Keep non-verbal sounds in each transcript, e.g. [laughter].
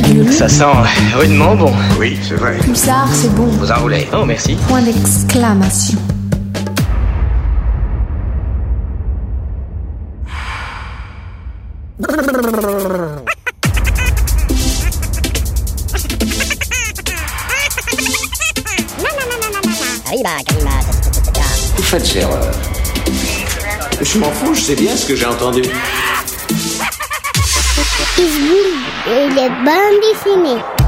virgule. Ça sent rudement bon. Oui, c'est vrai. Pulsar, c'est bon. Vous enroulez. Oh, merci. Point d'exclamation. Vous faites erreur. Je m'en fous, je sais bien ce que j'ai entendu. Pitbull et les bandes.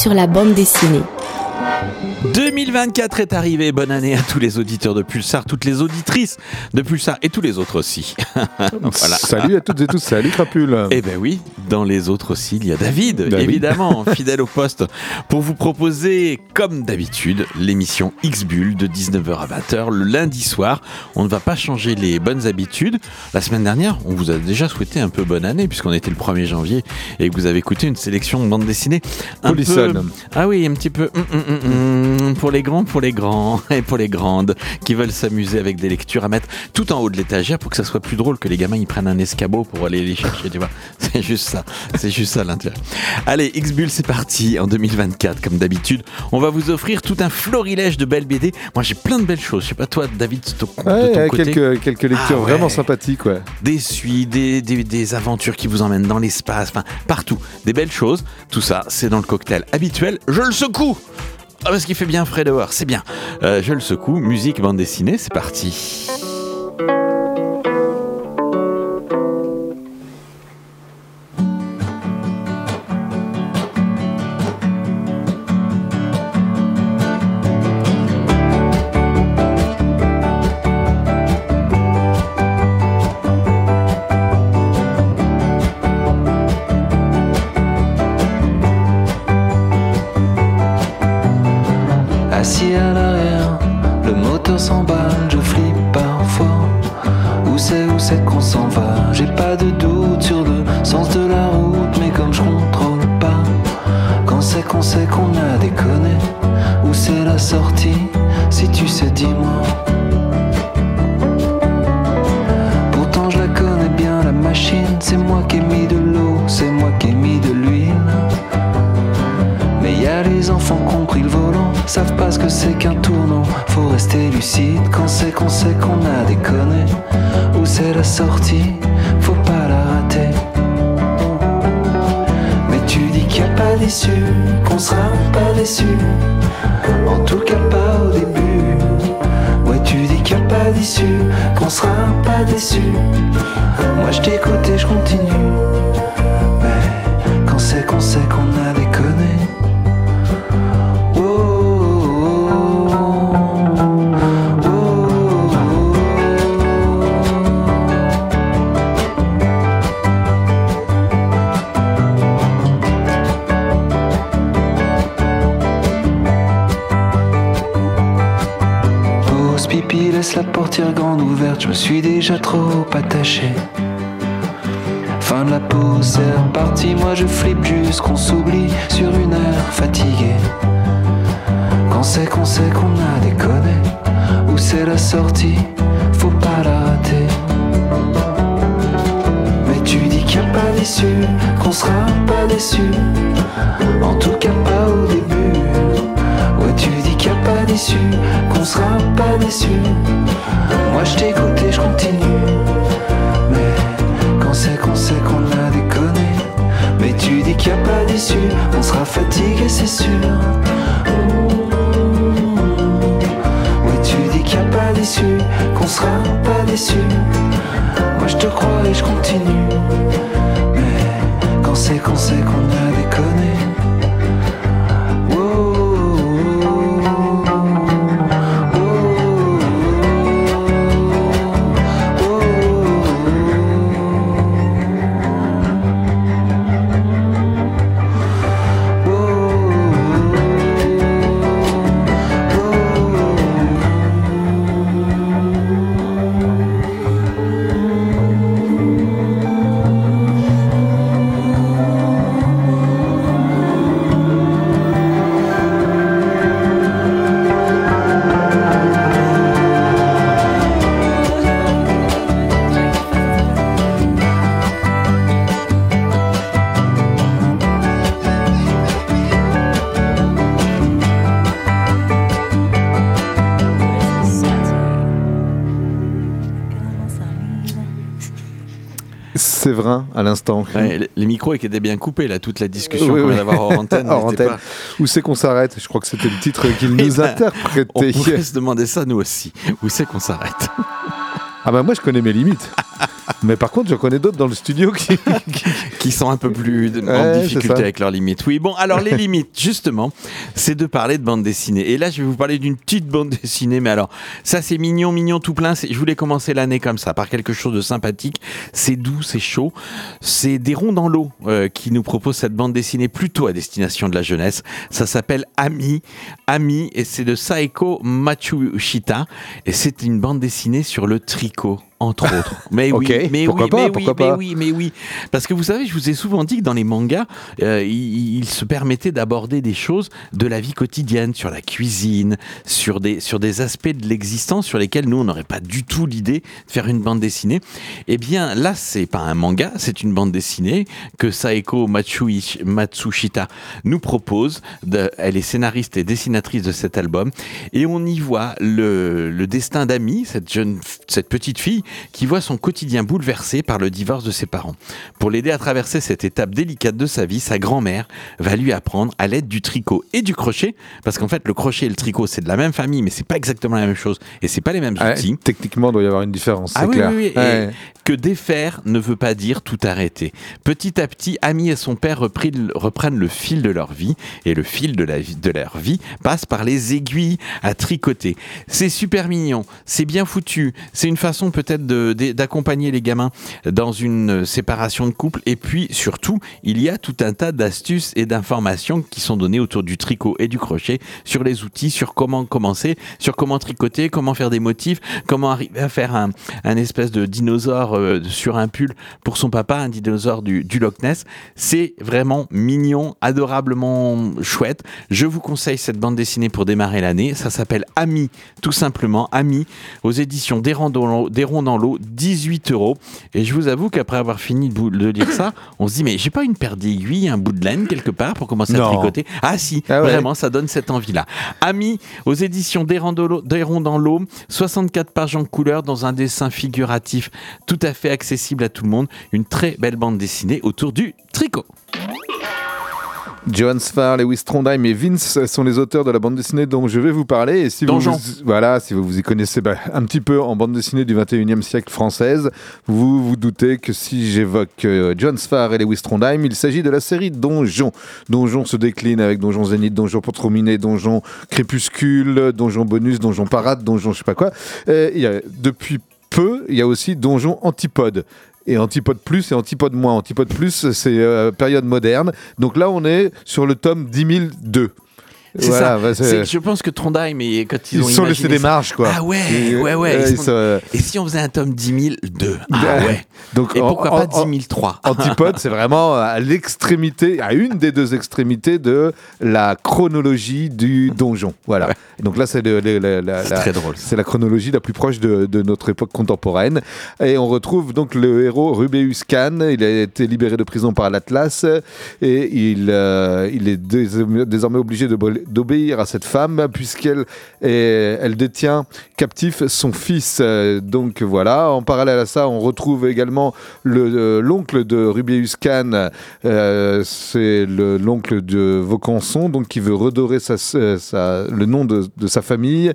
Sur la bande dessinée. 2024 est arrivé. Bonne année à tous les auditeurs de Pulsar, toutes les auditrices de Pulsar et tous les autres aussi. [laughs] voilà. Salut à toutes et tous, salut Crapule. Eh ben oui, dans les autres aussi, il y a David, David. évidemment, [laughs] fidèle au poste, pour vous proposer, comme d'habitude, l'émission X-Bull de 19h à 20h le lundi soir. On ne va pas changer les bonnes habitudes. La semaine dernière, on vous a déjà souhaité un peu bonne année, puisqu'on était le 1er janvier et que vous avez écouté une sélection de bandes dessinées un peu... Ah oui, un petit peu hum, hum, hum, pour les grands, pour les grands [laughs] et pour les grandes qui veulent s'amuser avec des lectures à mettre tout en haut de l'étagère pour que ça soit plus drôle que les gamins ils prennent un escabeau pour aller les chercher, tu vois. [laughs] C'est juste ça. C'est juste ça l'intérêt. Allez, X-Bull, c'est parti en 2024 comme d'habitude. On va vous offrir tout un florilège de belles BD. Moi, j'ai plein de belles choses. Je sais pas toi, David, de ton, de Ouais, ton ouais, côté. quelques, quelques lectures Ah ouais. vraiment sympathiques, ouais. Des suites, des, des, des aventures qui vous emmènent dans l'espace, enfin partout. Des belles choses. Tout ça, c'est dans le cocktail habituel. Je le secoue Ah, parce qu'il fait bien frais dehors, c'est bien. Euh, je le secoue. Musique, bande dessinée, c'est parti. Quand c'est qu'on sait qu'on a déconné. Où c'est la sortie, faut pas la rater. Mais tu dis qu'il n'y a pas d'issue, qu'on sera pas déçu. En tout cas pas au début. Ouais, tu dis qu'il n'y a pas d'issue, qu'on sera pas déçu. Moi je t'écoute et je continue. Mais quand c'est qu'on sait qu'on a déconné. Me suis déjà trop attaché. Fin de la pause, c'est reparti, moi je flippe juste qu'on s'oublie sur une heure fatiguée. Quand c'est qu'on sait qu'on a déconné, où c'est la sortie, faut pas la rater. Mais tu dis qu'il n'y a pas d'issue, qu'on sera pas déçu. En tout cas pas au début. Ouais, tu dis qu'on sera pas déçu. Moi je t'écoute et je continue. Mais quand c'est qu'on sait qu'on a déconné. Mais tu dis qu'il n'y a pas d'issue, on sera fatigué, c'est sûr. Oui, tu dis qu'il n'y a pas d'issue, qu'on sera pas déçu. Moi je te crois et je continue. Mais quand c'est qu'on sait qu'on a déconné. À l'instant. Ouais, les- micros étaient bien coupés là, toute la discussion Oui, qu'on oui. vient d'avoir hors antenne. [laughs] Hors. Où c'est qu'on s'arrête? Je crois que c'était le titre qu'il [laughs] Eh nous ben, On interprétait. pourrait se demander ça nous aussi. Où c'est qu'on s'arrête? Ah bah moi je connais mes limites. Mais par contre, je connais d'autres dans le studio qui. Qui [laughs] sont un peu plus en difficulté avec leurs limites. Oui, bon, alors les limites, justement, c'est de parler de bande dessinée. Et là, je vais vous parler d'une petite bande dessinée, mais alors, ça c'est mignon, mignon tout plein. Je voulais commencer l'année comme ça, par quelque chose de sympathique. C'est doux, c'est chaud. C'est des ronds dans l'eau euh, qui nous propose cette bande dessinée plutôt à destination de la jeunesse. Ça s'appelle Ami. Ami, et c'est de Saeko Matsushita. Et c'est une bande dessinée sur le tricot. Entre autres. [laughs] Mais oui, Ok, mais pourquoi oui, pas, mais oui, mais oui, mais oui. Parce que vous savez, je vous ai souvent dit que dans les mangas, euh, il, il se permettait d'aborder des choses de la vie quotidienne, sur la cuisine, sur des, sur des aspects de l'existence sur lesquels nous, on n'aurait pas du tout l'idée de faire une bande dessinée. Eh bien, là, c'est pas un manga, c'est une bande dessinée que Saeko Matsui- Matsushita nous propose. De- elle est scénariste et dessinatrice de cet album. Et on y voit le, le destin d'Ami, cette jeune, cette petite fille, qui voit son quotidien bouleversé par le divorce de ses parents. Pour l'aider à traverser cette étape délicate de sa vie, sa grand-mère va lui apprendre à l'aide du tricot et du crochet, parce qu'en fait le crochet et le tricot c'est de la même famille, mais c'est pas exactement la même chose et c'est pas les mêmes outils. techniquement, il doit y avoir une différence, c'est Ah clair. oui, oui, et Ouais. que défaire ne veut pas dire tout arrêter. Petit à petit, Ami et son père reprennent le fil de leur vie, et le fil de, la vie, de leur vie passe par les aiguilles à tricoter. C'est super mignon, c'est bien foutu, c'est une façon peut-être d'accompagner les gamins dans une séparation de couple, et puis surtout, il y a tout un tas d'astuces et d'informations qui sont données autour du tricot et du crochet, sur les outils, sur comment commencer, sur comment tricoter, comment faire des motifs, comment arriver à faire un, espèce de dinosaure euh, sur un pull pour son papa, un dinosaure du, Loch Ness. C'est vraiment mignon, adorablement chouette. Je vous conseille cette bande dessinée pour démarrer l'année. Ça s'appelle Ami, tout simplement. Ami, aux éditions Des Des Ronds dans l'eau, 18 euros. Et je vous avoue qu'après avoir fini de, lire ça, on se dit, mais j'ai pas une paire d'aiguilles, un bout de laine quelque part pour commencer à tricoter? Ah si, Ah ouais. vraiment, ça donne cette envie-là. Ami, aux éditions Ronds dans l'eau, 64 pages en couleur dans un dessin figuratif tout à fait accessible à tout le monde. Une très belle bande dessinée autour du tricot. Johan Sfar, Lewis Trondheim et Vince sont les auteurs de la bande dessinée dont je vais vous parler. Et si vous, vous- voilà, si vous vous y connaissez bah, un petit peu en bande dessinée du 21e siècle française, vous vous doutez que si j'évoque euh, John Sfar et Lewis Trondheim, il s'agit de la série Donjon. Donjon se décline avec Donjon Zénith, Donjon Protrominé, Donjon Crépuscule, Donjon Bonus, Donjon Parade, Donjon je sais pas quoi. Euh, y a- depuis peu, il y a aussi Donjon Antipode. Et Antipode Plus et Antipode Moins. Antipode Plus, c'est euh, période moderne. Donc là, on est sur le tome 10002. C'est Voilà, ça. bah, c'est- je pense que Trondheim, et quand ils, Ils ont sont laissés des marges, quoi. Ah ouais, Et, ouais, ouais. euh, ils ils sont- sont- Et si on faisait un tome 10 002 Ah Ouais. ouais. Donc, Et en- pourquoi en- pas 10 en- 003 Antipode, c'est vraiment à l'extrémité, à une des deux extrémités de la chronologie du donjon. Voilà. Ouais. Donc là, c'est le- le- la- la- C'est la- très drôle. c'est la chronologie la plus proche de, de notre époque contemporaine. Et on retrouve donc le héros Rubéus Khan. Il a été libéré de prison par l'Atlas et il, euh, il est dés- désormais obligé de, d'obéir à cette femme puisqu'elle elle détient captif son fils. Donc voilà, en parallèle à ça, on retrouve également le, euh, l'oncle de Rubius Khan, euh, c'est le- l'oncle de Vaucanson, donc qui veut redorer sa, sa- le nom de, de sa famille.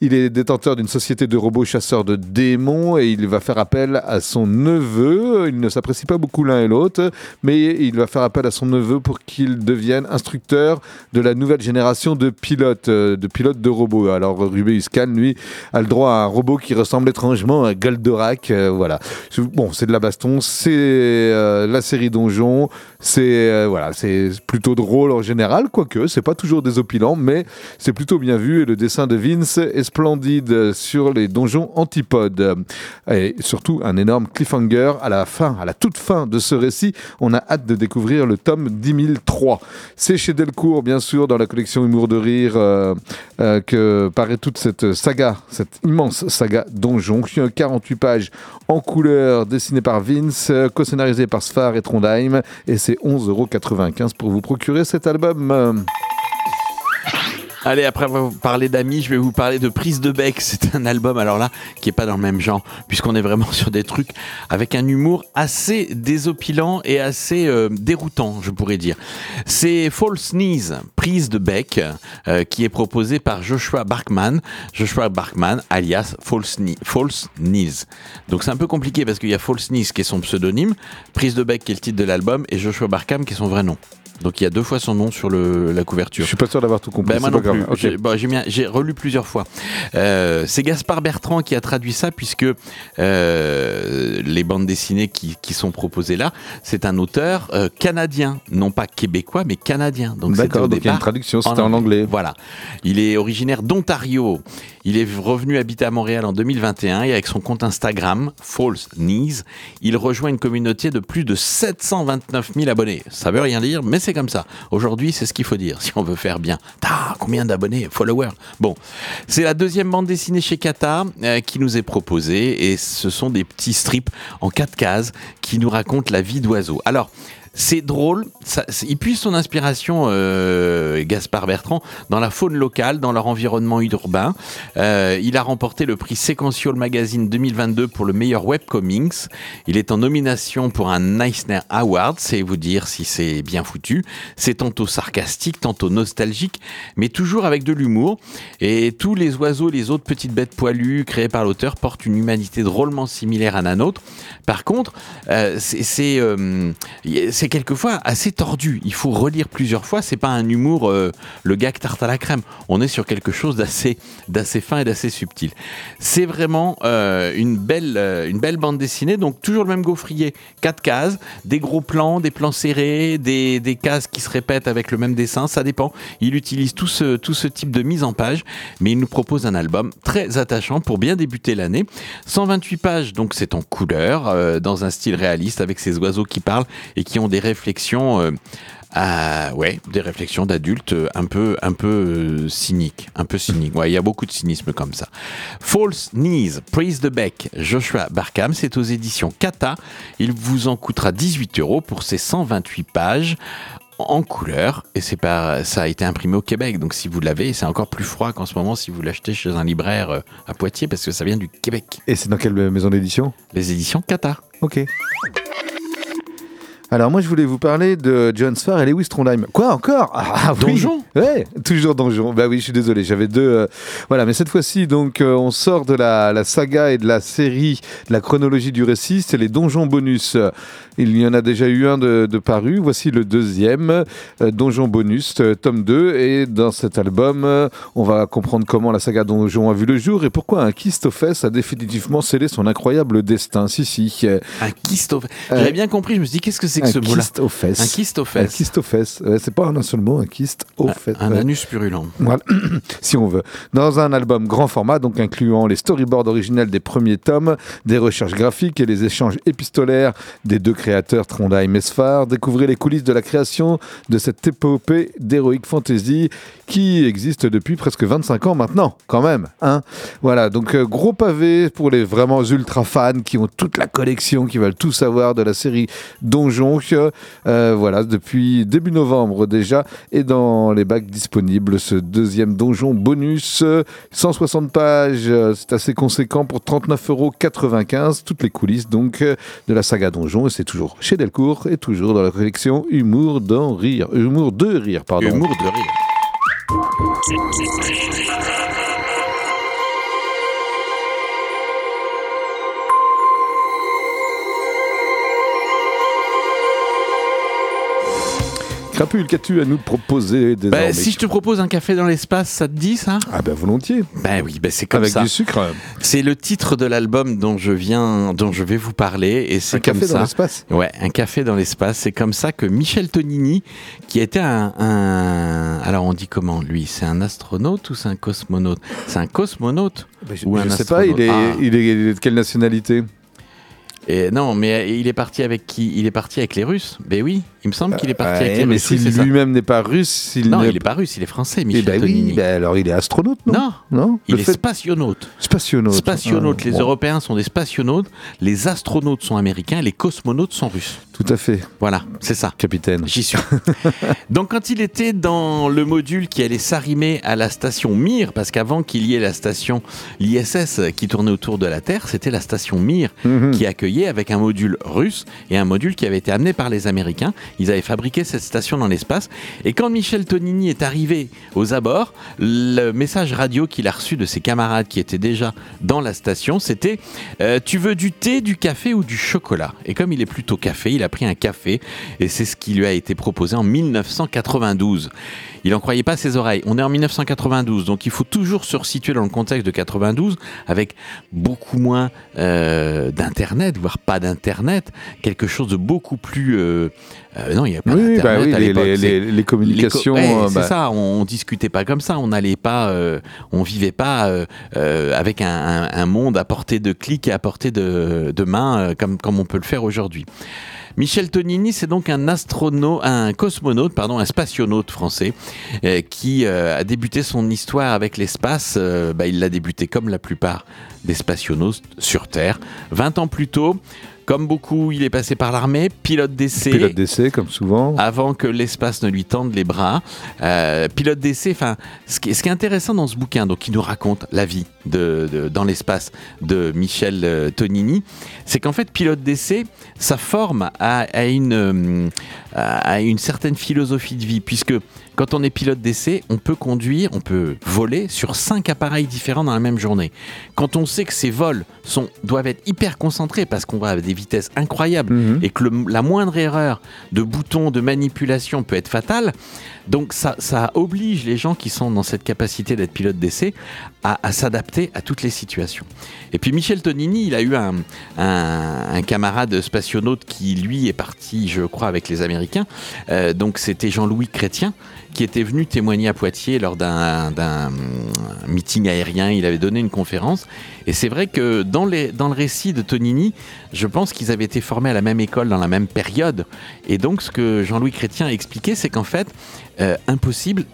Il est détenteur d'une société de robots chasseurs de démons et il va faire appel à son neveu. Ils ne s'apprécient pas beaucoup l'un et l'autre, mais il va faire appel à son neveu pour qu'il devienne instructeur de la nouvelle génération de pilotes, euh, de pilotes de robots. Alors Rubius Khan, lui, a le droit à un robot qui ressemble étrangement à Goldorak. euh, voilà. Bon, c'est de la baston, c'est euh, la série Donjon, c'est voilà, c'est plutôt drôle en général, quoique c'est pas toujours désopilant, mais c'est plutôt bien vu et le dessin de Vince est splendide sur les donjons antipodes. Et surtout un énorme cliffhanger à la fin, à la toute fin de ce récit. On a hâte de découvrir le tome 10003. C'est chez Delcourt, bien sûr, dans la collection Humour de rire, euh, euh, que paraît toute cette saga, cette immense saga Donjon, qui a 48 pages en couleur, dessiné par Vince, euh, co-scénarisé par Sfar et Trondheim, et c'est 11,95€ pour vous procurer cet album. Allez, après avoir parlé d'amis, je vais vous parler de Prise de bec. C'est un album, alors là, qui est pas dans le même genre, puisqu'on est vraiment [laughs] sur des trucs avec un humour assez désopilant et assez euh, déroutant, je pourrais dire. C'est False Knees, Prise de bec, euh, qui est proposé par Joshua Barkman. Joshua Barkman, alias False, Knee- False Knees. Donc c'est un peu compliqué parce qu'il y a False Knees qui est son pseudonyme, Prise de bec qui est le titre de l'album, et Joshua Barkman qui est son vrai nom. Donc il y a deux fois son nom sur le, la couverture. Je suis pas sûr d'avoir tout compris. Ben, moi c'est non plus. J'ai bon, j'ai bien- j'ai relu plusieurs fois. Euh, c'est Gaspard Bertrand qui a traduit ça puisque euh, les bandes dessinées qui, qui sont proposées là, c'est un auteur euh, canadien, non pas québécois mais canadien. Donc D'accord, au donc il y a une traduction, c'était en anglais. Voilà. Il est originaire d'Ontario. Il est revenu habiter à Montréal en 2021 et avec son compte Instagram, False Knees, il rejoint une communauté de plus de 729 000 abonnés. Ça veut rien dire, mais c'est comme ça. Aujourd'hui, c'est ce qu'il faut dire si on veut faire bien. Ah, combien d'abonnés, followers Bon, c'est la deuxième bande dessinée chez Kata euh, qui nous est proposée et ce sont des petits strips en quatre cases qui nous racontent la vie d'oiseaux. Alors, c'est drôle, il puise son inspiration, euh, Gaspard Bertrand, dans la faune locale, dans leur environnement urbain. Euh, il a remporté le prix Sequential Magazine 2022 pour le meilleur webcomics. Il est en nomination pour un Eisner Award, c'est vous dire si c'est bien foutu. C'est tantôt sarcastique, tantôt nostalgique, mais toujours avec de l'humour. Et tous les oiseaux, les autres petites bêtes poilues créées par l'auteur portent une humanité drôlement similaire à la nôtre. Par contre, euh, c'est quelquefois assez tordu. Il faut relire plusieurs fois. C'est pas un humour, euh, le gag tarte à la crème. On est sur quelque chose d'assez, d'assez fin et d'assez subtil. C'est vraiment euh, une belle, euh, une belle bande dessinée. Donc toujours le même gaufrier, quatre cases, des gros plans, des plans serrés, des, des cases qui se répètent avec le même dessin. Ça dépend. Il utilise tout ce, tout ce type de mise en page, mais il nous propose un album très attachant pour bien débuter l'année. 128 pages, donc c'est en couleur, euh, dans un style réaliste avec ces oiseaux qui parlent et qui ont des réflexions. euh, ouais, des réflexions d'adultes euh, un peu, un peu euh, cyniques, un peu cyniques. Ouais, il y a beaucoup de cynisme comme ça. False Knees, Praise the Beck, Joshua Barkham, c'est aux éditions Kata. Il vous en coûtera 18 euros pour ces 128 pages en couleur et c'est pas ça a été imprimé au Québec donc si vous l'avez c'est encore plus froid qu'en ce moment si vous l'achetez chez un libraire à Poitiers parce que ça vient du Québec Et c'est dans quelle maison d'édition? Les éditions Kata Ok. Alors moi je voulais vous parler de John Sfar et Lewis Trondheim. Quoi encore? Ah oui. Donjon? Ouais, toujours Donjon. Bah oui, je suis désolé, j'avais deux. euh, Voilà, mais cette fois-ci, donc, euh, on sort de la, la saga et de la série, de la chronologie du récit. C'est les donjons bonus. Il y en a déjà eu un de, de paru. Voici le deuxième, euh, Donjon bonus, euh, tome 2. Et dans cet album, on va comprendre comment la saga Donjon a vu le jour et pourquoi un Kistofes a définitivement scellé son incroyable destin. Si, si. un aux- j'avais bien compris je me suis dit qu'est-ce que c'est que ce un mot là kyste aux fesses. un kyste aux Un fesses kyste aux fesses. Ouais, c'est pas un seul mot, un kyste aux fesses. un anus purulent Voilà, [clears throat] si on veut. Dans un album grand format, donc incluant les storyboards originels des premiers tomes, des recherches graphiques et les échanges épistolaires des deux créateurs Trondheim et Sfar, découvrez les coulisses de la création de cette épopée d'heroic fantasy qui existe depuis presque 25 ans maintenant, quand même. Hein voilà, donc euh, gros pavé pour les vraiment ultra fans qui ont toute la collection, qui veulent tout savoir de la série Donjon. Euh, voilà, depuis début novembre déjà, et dans les bacs disponibles, ce deuxième donjon bonus, 160 pages, c'est assez conséquent pour 39,95 euros. Toutes les coulisses donc euh, de la saga Donjon, et c'est toujours chez Delcourt et toujours dans la collection Humour d'en rire, Humour de rire, pardon. Humour de rire. Thank you. Crapule, qu'as-tu à nous proposer désormais Bah, si je te propose un café dans l'espace, ça te dit ça? Ah ben volontiers, Ben oui, ben c'est comme avec ça. du sucre. C'est le titre de l'album dont je viens, dont je vais vous parler, et Un c'est comme café dans ça. l'espace. Ouais, un café dans l'espace. C'est comme ça que Michel Tonini, qui était un, un- alors on dit comment lui? C'est un astronaute ou c'est un cosmonaute? C'est un cosmonaute Je, un je sais pas, il est, astronaute. Ah. il, est, il est de quelle nationalité? Et non, mais il est parti avec qui? Il est parti avec les Russes. Ben oui, il me semble qu'il est parti avec les Mais si lui-même n'est pas russe, s'il Non, n'est- il est pas russe, il est français, Eh Michel ben oui, ben alors il est astronaute, non Non, Non il Le est fait- spationaute. spationaute. Spationaute. Ah, les bon, Européens sont des spationautes, les astronautes sont américains, les cosmonautes sont russes. Tout à fait, Voilà, c'est ça. capitaine. J'y suis. [laughs] Donc quand il était dans le module qui allait s'arrimer à la station Mir, parce qu'avant qu'il y ait la station l'ISS qui tournait autour de la Terre, c'était la station Mir Mhm. qui accueillait avec un module russe et un module qui avait été amené par les Américains. Ils avaient fabriqué cette station dans l'espace. Et quand Michel Tonini est arrivé aux abords, le message radio qu'il a reçu de ses camarades qui étaient déjà dans la station, c'était euh, Tu veux du thé, du café ou du chocolat? Et comme il est plutôt café, il a pris un café et c'est ce qui lui a été proposé en 1992. Il n'en croyait pas ses oreilles. On est en 1992, donc il faut toujours se resituer dans le contexte de 92 avec beaucoup moins euh, d'internet, voire pas d'internet, quelque chose de beaucoup plus. euh, euh, non, il n'y avait pas Oui, bah oui, à les, l'époque. les- c'est- les- les communications. les co- ouais, euh, c'est bah, ça, on, on discutait pas comme ça, on n'allait pas, euh, on vivait pas euh, avec un, un- un monde à portée de clic et à portée de, de main comme, comme on peut le faire aujourd'hui. Michel Tonini, c'est donc un astronaute, un cosmonaute, pardon, un spationaute français euh, qui euh, a débuté son histoire avec l'espace. euh, bah, il l'a débuté comme la plupart des spationautes sur Terre. 20 ans plus tôt, comme beaucoup, il est passé par l'armée, pilote d'essai Pilote d'essai, comme souvent. avant que l'espace ne lui tende les bras. Euh, pilote d'essai, enfin, ce qui, ce qui est intéressant dans ce bouquin, donc qui nous raconte la vie de, de- dans l'espace de Michel euh, Tonini, c'est qu'en fait, pilote d'essai, ça forme à, à une, euh, à une certaine philosophie de vie, puisque quand on est pilote d'essai, on peut conduire, on peut voler sur cinq appareils différents dans la même journée. Quand on sait que ces vols sont, doivent être hyper concentrés parce qu'on va à des vitesses incroyables Mhm. et que le- la moindre erreur de bouton, de manipulation peut être fatale, donc ça, ça oblige les gens qui sont dans cette capacité d'être pilote d'essai à, s'adapter à toutes les situations. Et puis Michel Tonini, il a eu un, un- un camarade spationaute qui, lui, est parti, je crois, avec les Américains. Euh, donc c'était Jean-Louis Chrétien qui était venu témoigner à Poitiers lors d'un euh, meeting aérien. Il avait donné une conférence. Et c'est vrai que dans, le récit de Tonini, je pense qu'ils avaient été formés à la même école dans la même période. Et donc ce que Jean-Louis Chrétien a expliqué, c'est qu'en fait, euh, impossible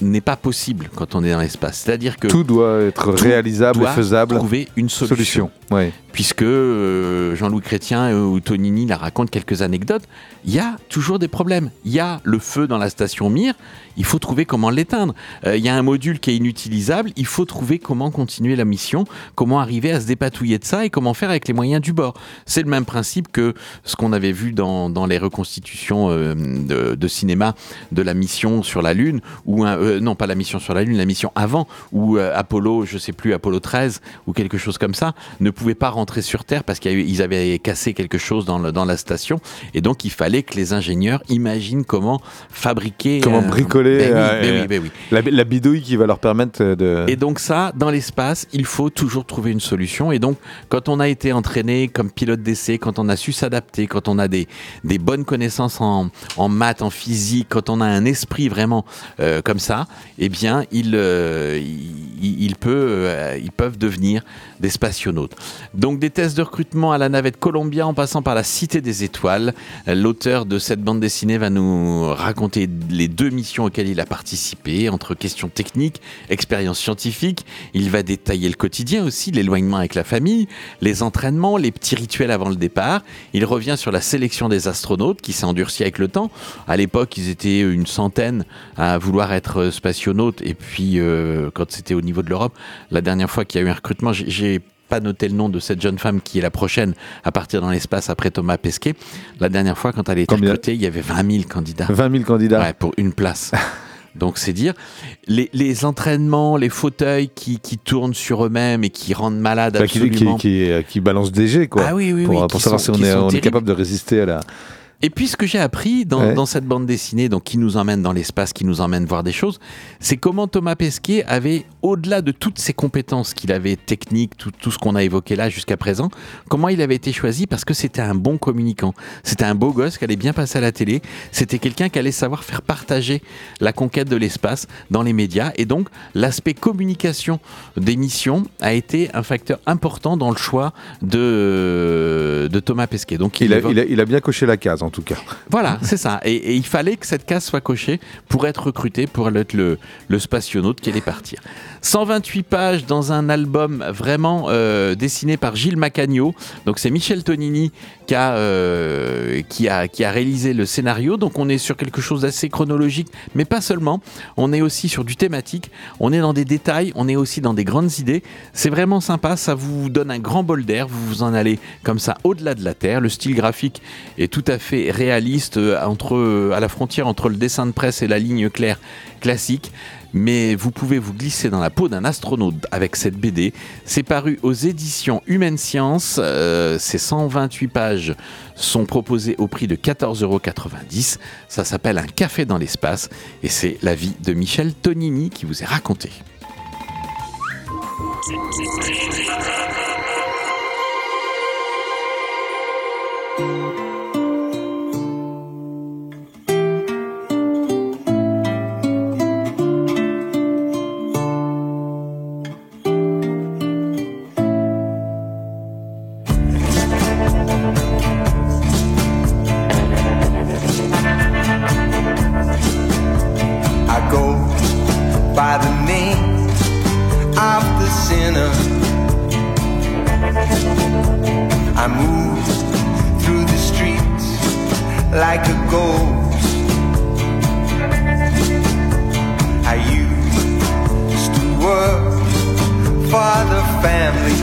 n'est pas possible quand on est dans l'espace. C'est-à-dire que Tout doit être tout réalisable doit et faisable. trouver une solution. Solution. Ouais. Puisque euh, Jean-Louis Chrétien ou Tonini la racontent quelques anecdotes, il y a toujours des problèmes. Il y a le feu dans la station Mir, il faut trouver comment l'éteindre. Euh, Il y a un module qui est inutilisable, il faut trouver comment continuer la mission, comment arriver à se dépatouiller de ça et comment faire avec les moyens du bord. C'est le même principe que ce qu'on avait vu dans, dans les reconstitutions euh, de, de cinéma de la mission sur la Lune, ou un- euh, non pas la mission sur la Lune, la mission avant, où euh, Apollo, je sais plus, Apollo 13 ou quelque chose comme ça, ne pouvait pas rentrer sur Terre parce qu'ils avaient cassé quelque chose dans, le- dans la station. Et donc il fallait que les ingénieurs imaginent comment fabriquer... Comment euh, bricoler, ben oui, ben oui, ben oui. La, la bidouille qui va leur permettre de. Et donc ça, dans l'espace, il faut toujours trouver une solution. Et donc, quand on a été entraîné comme pilote d'essai, quand on a su s'adapter, quand on a des, des bonnes connaissances en, en maths, en physique, quand on a un esprit vraiment euh, comme ça, eh bien, il, euh, il, il peut, euh, ils peuvent devenir des spationautes. Donc des tests de recrutement à la navette Columbia en passant par la Cité des Étoiles. L'auteur de cette bande dessinée va nous raconter les deux missions auxquelles il a participé, entre questions techniques, expériences scientifiques. Il va détailler le quotidien aussi, l'éloignement avec la famille, les entraînements, les petits rituels avant le départ. Il revient sur la sélection des astronautes qui s'est endurcie avec le temps. À l'époque, ils étaient une centaine à vouloir être spationautes et puis euh, quand c'était au niveau de l'Europe, la dernière fois qu'il y a eu un recrutement, j'ai- pas noté le nom de cette jeune femme qui est la prochaine à partir dans l'espace après Thomas Pesquet. La dernière fois, quand elle a été Combien recrutée, il y avait 20 000 candidats. 20 000 candidats. Ouais, pour une place. [laughs] Donc c'est dire les, les entraînements, les fauteuils qui, qui tournent sur eux-mêmes et qui rendent malades Enfin, qui, absolument. qui, qui, qui balance des jets, quoi. Ah oui, oui, pour, oui, pour savoir sont- si on est, on est capable de résister à la. Et puis ce que j'ai appris dans, Ouais. dans cette bande dessinée, donc qui nous emmène dans l'espace, qui nous emmène voir des choses, c'est comment Thomas Pesquet avait, au-delà de toutes ses compétences qu'il avait techniques, tout, tout ce qu'on a évoqué là jusqu'à présent, comment il avait été choisi parce que c'était un bon communicant. C'était un beau gosse qui allait bien passer à la télé. C'était quelqu'un qui allait savoir faire partager la conquête de l'espace dans les médias. Et donc l'aspect communication des missions a été un facteur important dans le choix de, de Thomas Pesquet. Donc Il a, évoque- il, a, il a bien coché la case, en tout cas. voilà, c'est ça. Et, il fallait que cette case soit cochée pour être recruté, pour être le, le spationaute qui allait partir. 128 pages dans un album vraiment euh, dessiné par Gilles Macagno. Donc c'est Michel Tonini qui a, euh, qui, a, qui a réalisé le scénario. Donc on est sur quelque chose d'assez chronologique, mais pas seulement. On est aussi sur du thématique. On est dans des détails. On est aussi dans des grandes idées. C'est vraiment sympa. Ça vous donne un grand bol d'air. Vous vous en allez comme ça au-delà de la Terre. Le style graphique est tout à fait réaliste euh, entre, euh, à la frontière entre le dessin de presse et la ligne claire classique. Mais vous pouvez vous glisser dans la peau d'un astronaute avec cette BD. C'est paru aux éditions Humaine Science. Euh, ces 128 pages sont proposées au prix de 14,90 euros. Ça s'appelle Un café dans l'espace et c'est la vie de Michel Tonini qui vous est racontée. For the family.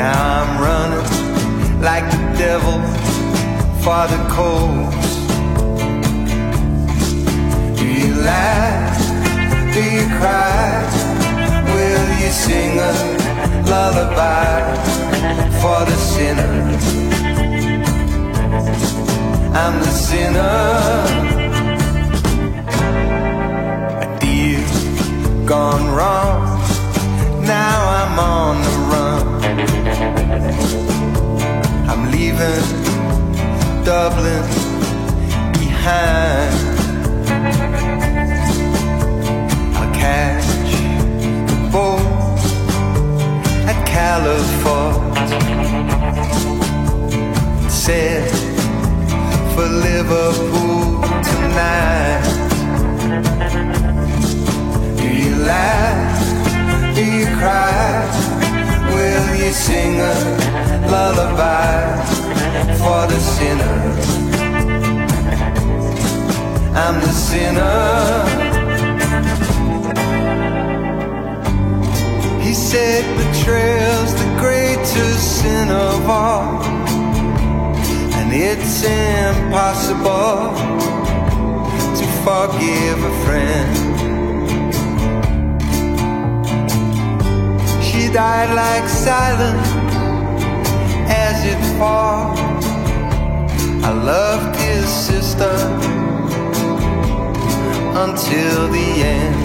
Now I'm running like the devil for the coast. Do you laugh? Do you cry? Will you sing a lullaby for the sinner? I'm the sinner. Gone wrong. Now I'm on the run. I'm leaving Dublin behind. I'll catch the boat at Califort. Set for Liverpool tonight. Laugh? Do you cry? Will you sing a lullaby for the sinner? I'm the sinner. He said betrayal's the greatest sin of all, and it's impossible to forgive a friend. Died like silence as it falls. I loved his sister until the end.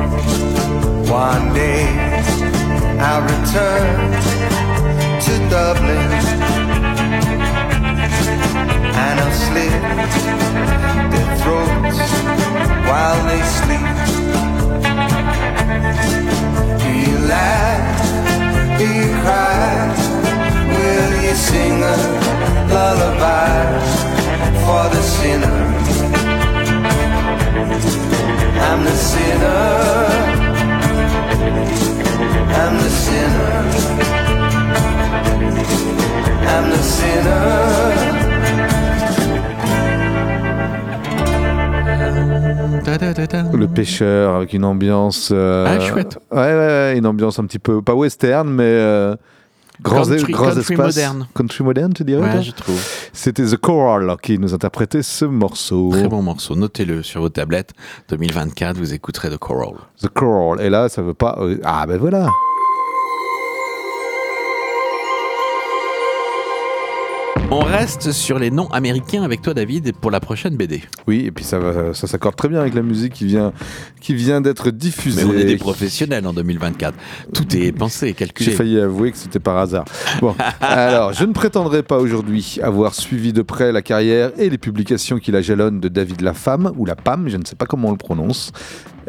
One day I'll return to Dublin and I'll slit their throats while they sleep. Do you laugh? Do you cry? Will you sing a lullaby for the sinner? I'm the sinner. I'm the sinner. I'm the sinner. Da, da, da, da. Le pêcheur avec une ambiance. euh, Ah, chouette. Ouais, ouais, ouais, une ambiance un petit peu, pas western, mais. euh, grands, Country- grands country espaces. moderne. Country moderne, tu dirais Ouais, je trouve. C'était The Coral qui nous interprétait ce morceau. Très bon morceau. Notez-le sur vos tablettes. 2024, vous écouterez The Coral. The Coral. Et là, ça veut pas. euh, Ah, ben voilà. On reste sur les noms américains avec toi, David, pour la prochaine BD. Oui, et puis ça, va, ça s'accorde très bien avec la musique qui vient, qui vient d'être diffusée. Mais on est des professionnels en 2024. Tout est pensé, J'ai calculé. failli avouer que c'était par hasard. Bon, [laughs] alors, je ne prétendrai pas aujourd'hui avoir suivi de près la carrière et les publications qui la jalonnent de David Lafame, ou la PAM, je ne sais pas comment on le prononce.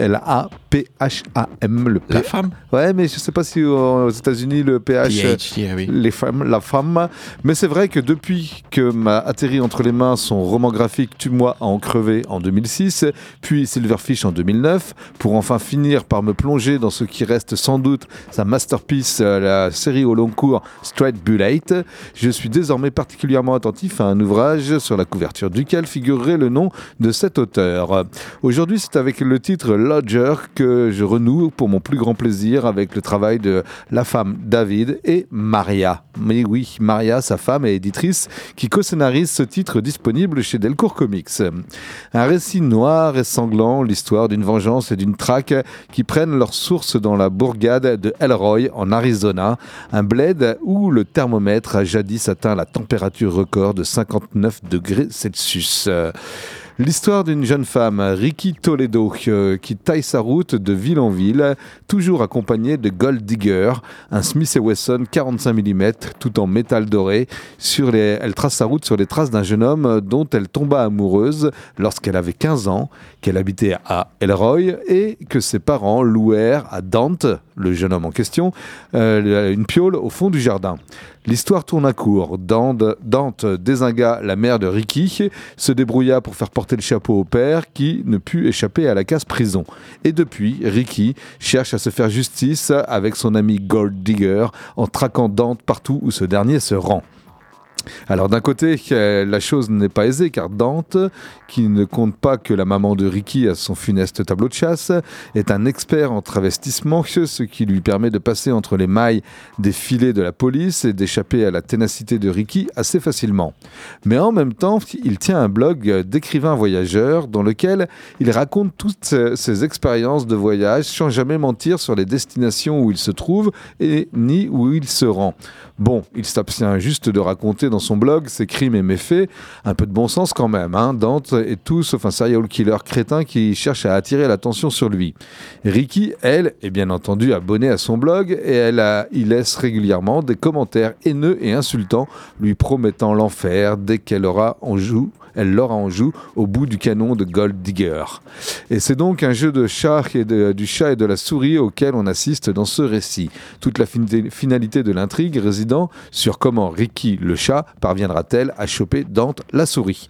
L-A-P-H-A-M, le P. La femme? Ouais, mais je ne sais pas si aux États-Unis le PH. euh, les femmes, la femme. Mais c'est vrai que depuis que m'a atterri entre les mains son roman graphique Tue-moi à en crever en 2006, puis Silverfish en 2009, pour enfin finir par me plonger dans ce qui reste sans doute sa masterpiece, euh, la série au long cours Straight Bullet, je suis désormais particulièrement attentif à un ouvrage sur la couverture duquel figurerait le nom de cet auteur. Aujourd'hui, c'est avec le titre Que je renoue pour mon plus grand plaisir avec le travail de la femme David et Maria. Mais oui, Maria, sa femme et éditrice, qui co-scénarise ce titre disponible chez Delcourt Comics. Un récit noir et sanglant, l'histoire d'une vengeance et d'une traque qui prennent leur source dans la bourgade de Elroy en Arizona, un bled où le thermomètre a jadis atteint la température record de 59 degrés Celsius. L'histoire d'une jeune femme, Ricky Toledo, qui taille sa route de ville en ville, toujours accompagnée de Gold Digger, un Smith Wesson 45 mm, tout en métal doré. Sur les... Elle trace sa route sur les traces d'un jeune homme dont elle tomba amoureuse lorsqu'elle avait 15 ans, qu'elle habitait à Elroy et que ses parents louèrent à Dante, le jeune homme en question, euh, une piole au fond du jardin. L'histoire tourne à court. Dante, Dante la mère de Ricky, se débrouilla pour faire porter le chapeau au père qui ne put échapper à la casse prison. Et depuis, Ricky cherche à se faire justice avec son ami Gold Digger en traquant Dante partout où ce dernier se rend. Alors d'un côté, euh, la chose n'est pas aisée car Dante, qui ne compte pas que la maman de Ricky à son funeste tableau de chasse, est un expert en travestissement, [laughs] ce qui lui permet de passer entre les mailles des filets de la police et d'échapper à la ténacité de Ricky assez facilement. Mais en même temps, il tient un blog d'écrivain voyageur dans lequel il raconte toutes ses- ses expériences de voyage sans jamais mentir sur les destinations où il se trouve et ni où il se rend. Bon, il s'abstient juste de raconter dans son blog ses crimes et méfaits, un peu de bon sens quand même. Hein. Dante est tout sauf un serial killer crétin qui cherche à attirer l'attention sur lui. Ricky, elle, est bien entendu abonnée à son blog et elle a, il laisse régulièrement des commentaires haineux et insultants lui promettant l'enfer dès qu'elle aura en joue elle l'aura en joue au bout du canon de Gold Digger. Et c'est donc un jeu de chat et de- du chat et de la souris auquel on assiste dans ce récit. Toute la fin- finalité de l'intrigue résidant sur comment Ricky le chat parviendra-t-elle à choper Dante la souris.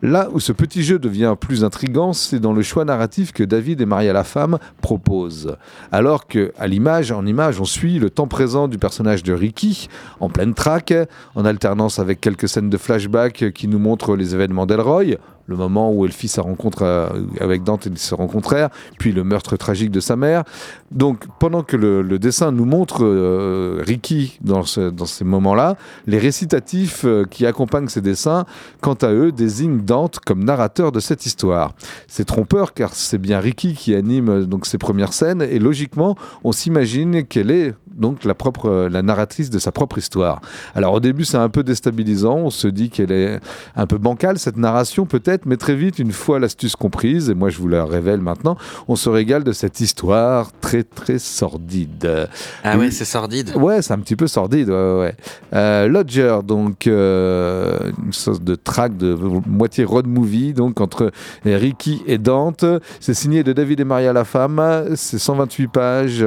Là où ce petit jeu devient plus intrigant, c'est dans le choix narratif que David et Maria la femme proposent. Alors que, à l'image, en image, on suit le temps présent du personnage de Ricky, en pleine traque, en alternance avec quelques scènes de flashback qui nous montrent les événements d'Elroy, le moment où elle fit sa rencontre euh, avec Dante et ils se rencontrèrent, puis le meurtre tragique de sa mère. Donc, pendant que le, dessin nous montre euh, Ricky dans, ce- ces moments-là, les récitatifs euh, qui accompagnent ces dessins, quant à eux, désignent Dante comme narrateur de cette histoire. C'est trompeur car c'est bien Ricky qui anime donc ces premières scènes et logiquement, on s'imagine qu'elle est donc la propre euh, la narratrice de sa propre histoire. Alors au début, c'est un peu déstabilisant, on se dit qu'elle est un peu bancale cette narration peut-être, mais très vite, une fois l'astuce comprise, et moi je vous la révèle maintenant, on se régale de cette histoire très très sordide. Ah ouais, c'est sordide. Ouais, c'est un petit peu sordide. Ouais, ouais, ouais. Euh, Lodger, donc euh, une sorte de track de moitié road movie, donc entre Ricky et Dante. C'est signé de David et Maria la femme. C'est 128 pages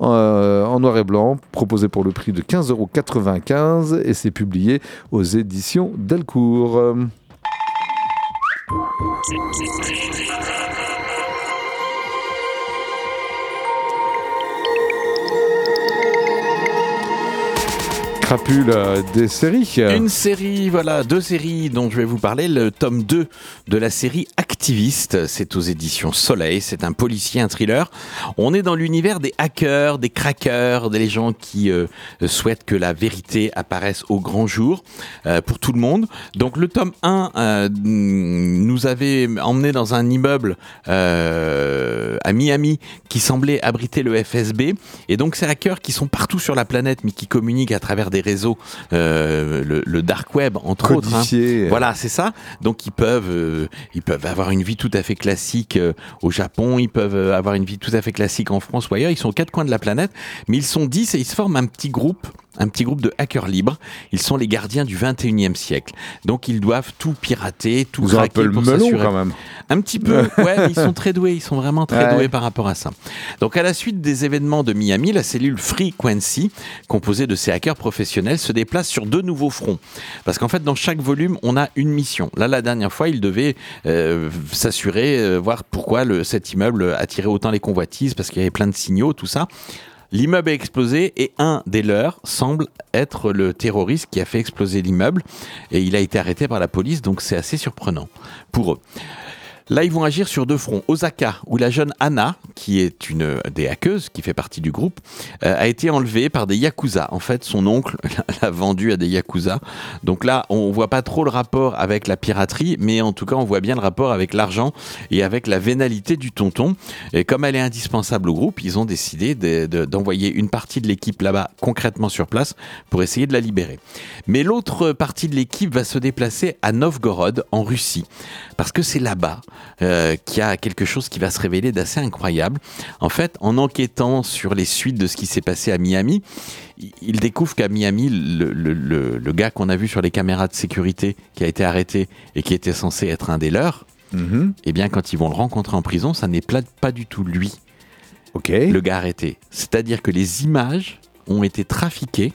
euh, en noir et blanc, proposé pour le prix de 15,95€ et c'est publié aux éditions Delcourt. Crapule euh, des séries. Une série, voilà, deux séries dont je vais vous parler. Le tome 2 de la série Activiste, c'est aux éditions Soleil, c'est un policier, un thriller. On est dans l'univers des hackers, des crackers, des gens qui euh, souhaitent que la vérité apparaisse au grand jour euh, pour tout le monde. Donc le tome 1 euh, nous avait emmené dans un immeuble à Miami qui semblait abriter le FSB. Et donc ces hackers qui sont partout sur la planète mais qui communiquent à travers des réseaux, euh, le, le dark web entre autres. hein. Codifié. Voilà, c'est ça. Donc ils peuvent, euh, ils peuvent avoir une vie tout à fait classique euh, au Japon, ils peuvent euh, avoir une vie tout à fait classique en France ou ailleurs. Ils sont aux quatre coins de la planète, mais ils sont 10 et ils se forment un petit groupe. Un petit groupe de hackers libres. Ils sont les gardiens du 21e siècle. Donc ils doivent tout pirater, tout Vous avez un peu le melon quand même. Un petit peu, [laughs] ouais, mais ils sont très doués, ils sont vraiment très Ouais. doués par rapport à ça. Donc à la suite des événements de Miami, la cellule Frequency, composée de ces hackers professionnels, se déplace sur deux nouveaux fronts. Parce qu'en fait, dans chaque volume, on a une mission. Là, la dernière fois, ils devaient euh, s'assurer, euh, voir pourquoi le, cet immeuble attirait autant les convoitises, parce qu'il y avait plein de signaux, tout ça. L'immeuble a explosé et un des leurs semble être le terroriste qui a fait exploser l'immeuble et il a été arrêté par la police, donc c'est assez surprenant pour eux. Là, ils vont agir sur deux fronts. Osaka, où la jeune Anna, qui est une des hackeuses, qui fait partie du groupe, euh, a été enlevée par des yakuza. En fait, son oncle [laughs] l'a vendue à des yakuza. Donc là, on voit pas trop le rapport avec la piraterie, mais en tout cas, on voit bien le rapport avec l'argent et avec la vénalité du tonton. Et comme elle est indispensable au groupe, ils ont décidé de- de- d'envoyer une partie de l'équipe là-bas concrètement sur place pour essayer de la libérer. Mais l'autre partie de l'équipe va se déplacer à Novgorod, en Russie, parce que c'est là-bas euh, qu'il y a quelque chose qui va se révéler d'assez incroyable. En fait, en enquêtant sur les suites de ce qui s'est passé à Miami, il- découvre qu'à Miami, le, le- le- le gars qu'on a vu sur les caméras de sécurité, qui a été arrêté et qui était censé être un des leurs, Mhm. eh bien, quand ils vont le rencontrer en prison, ça n'est pas du tout lui, le gars arrêté. C'est-à-dire que les images ont été trafiquées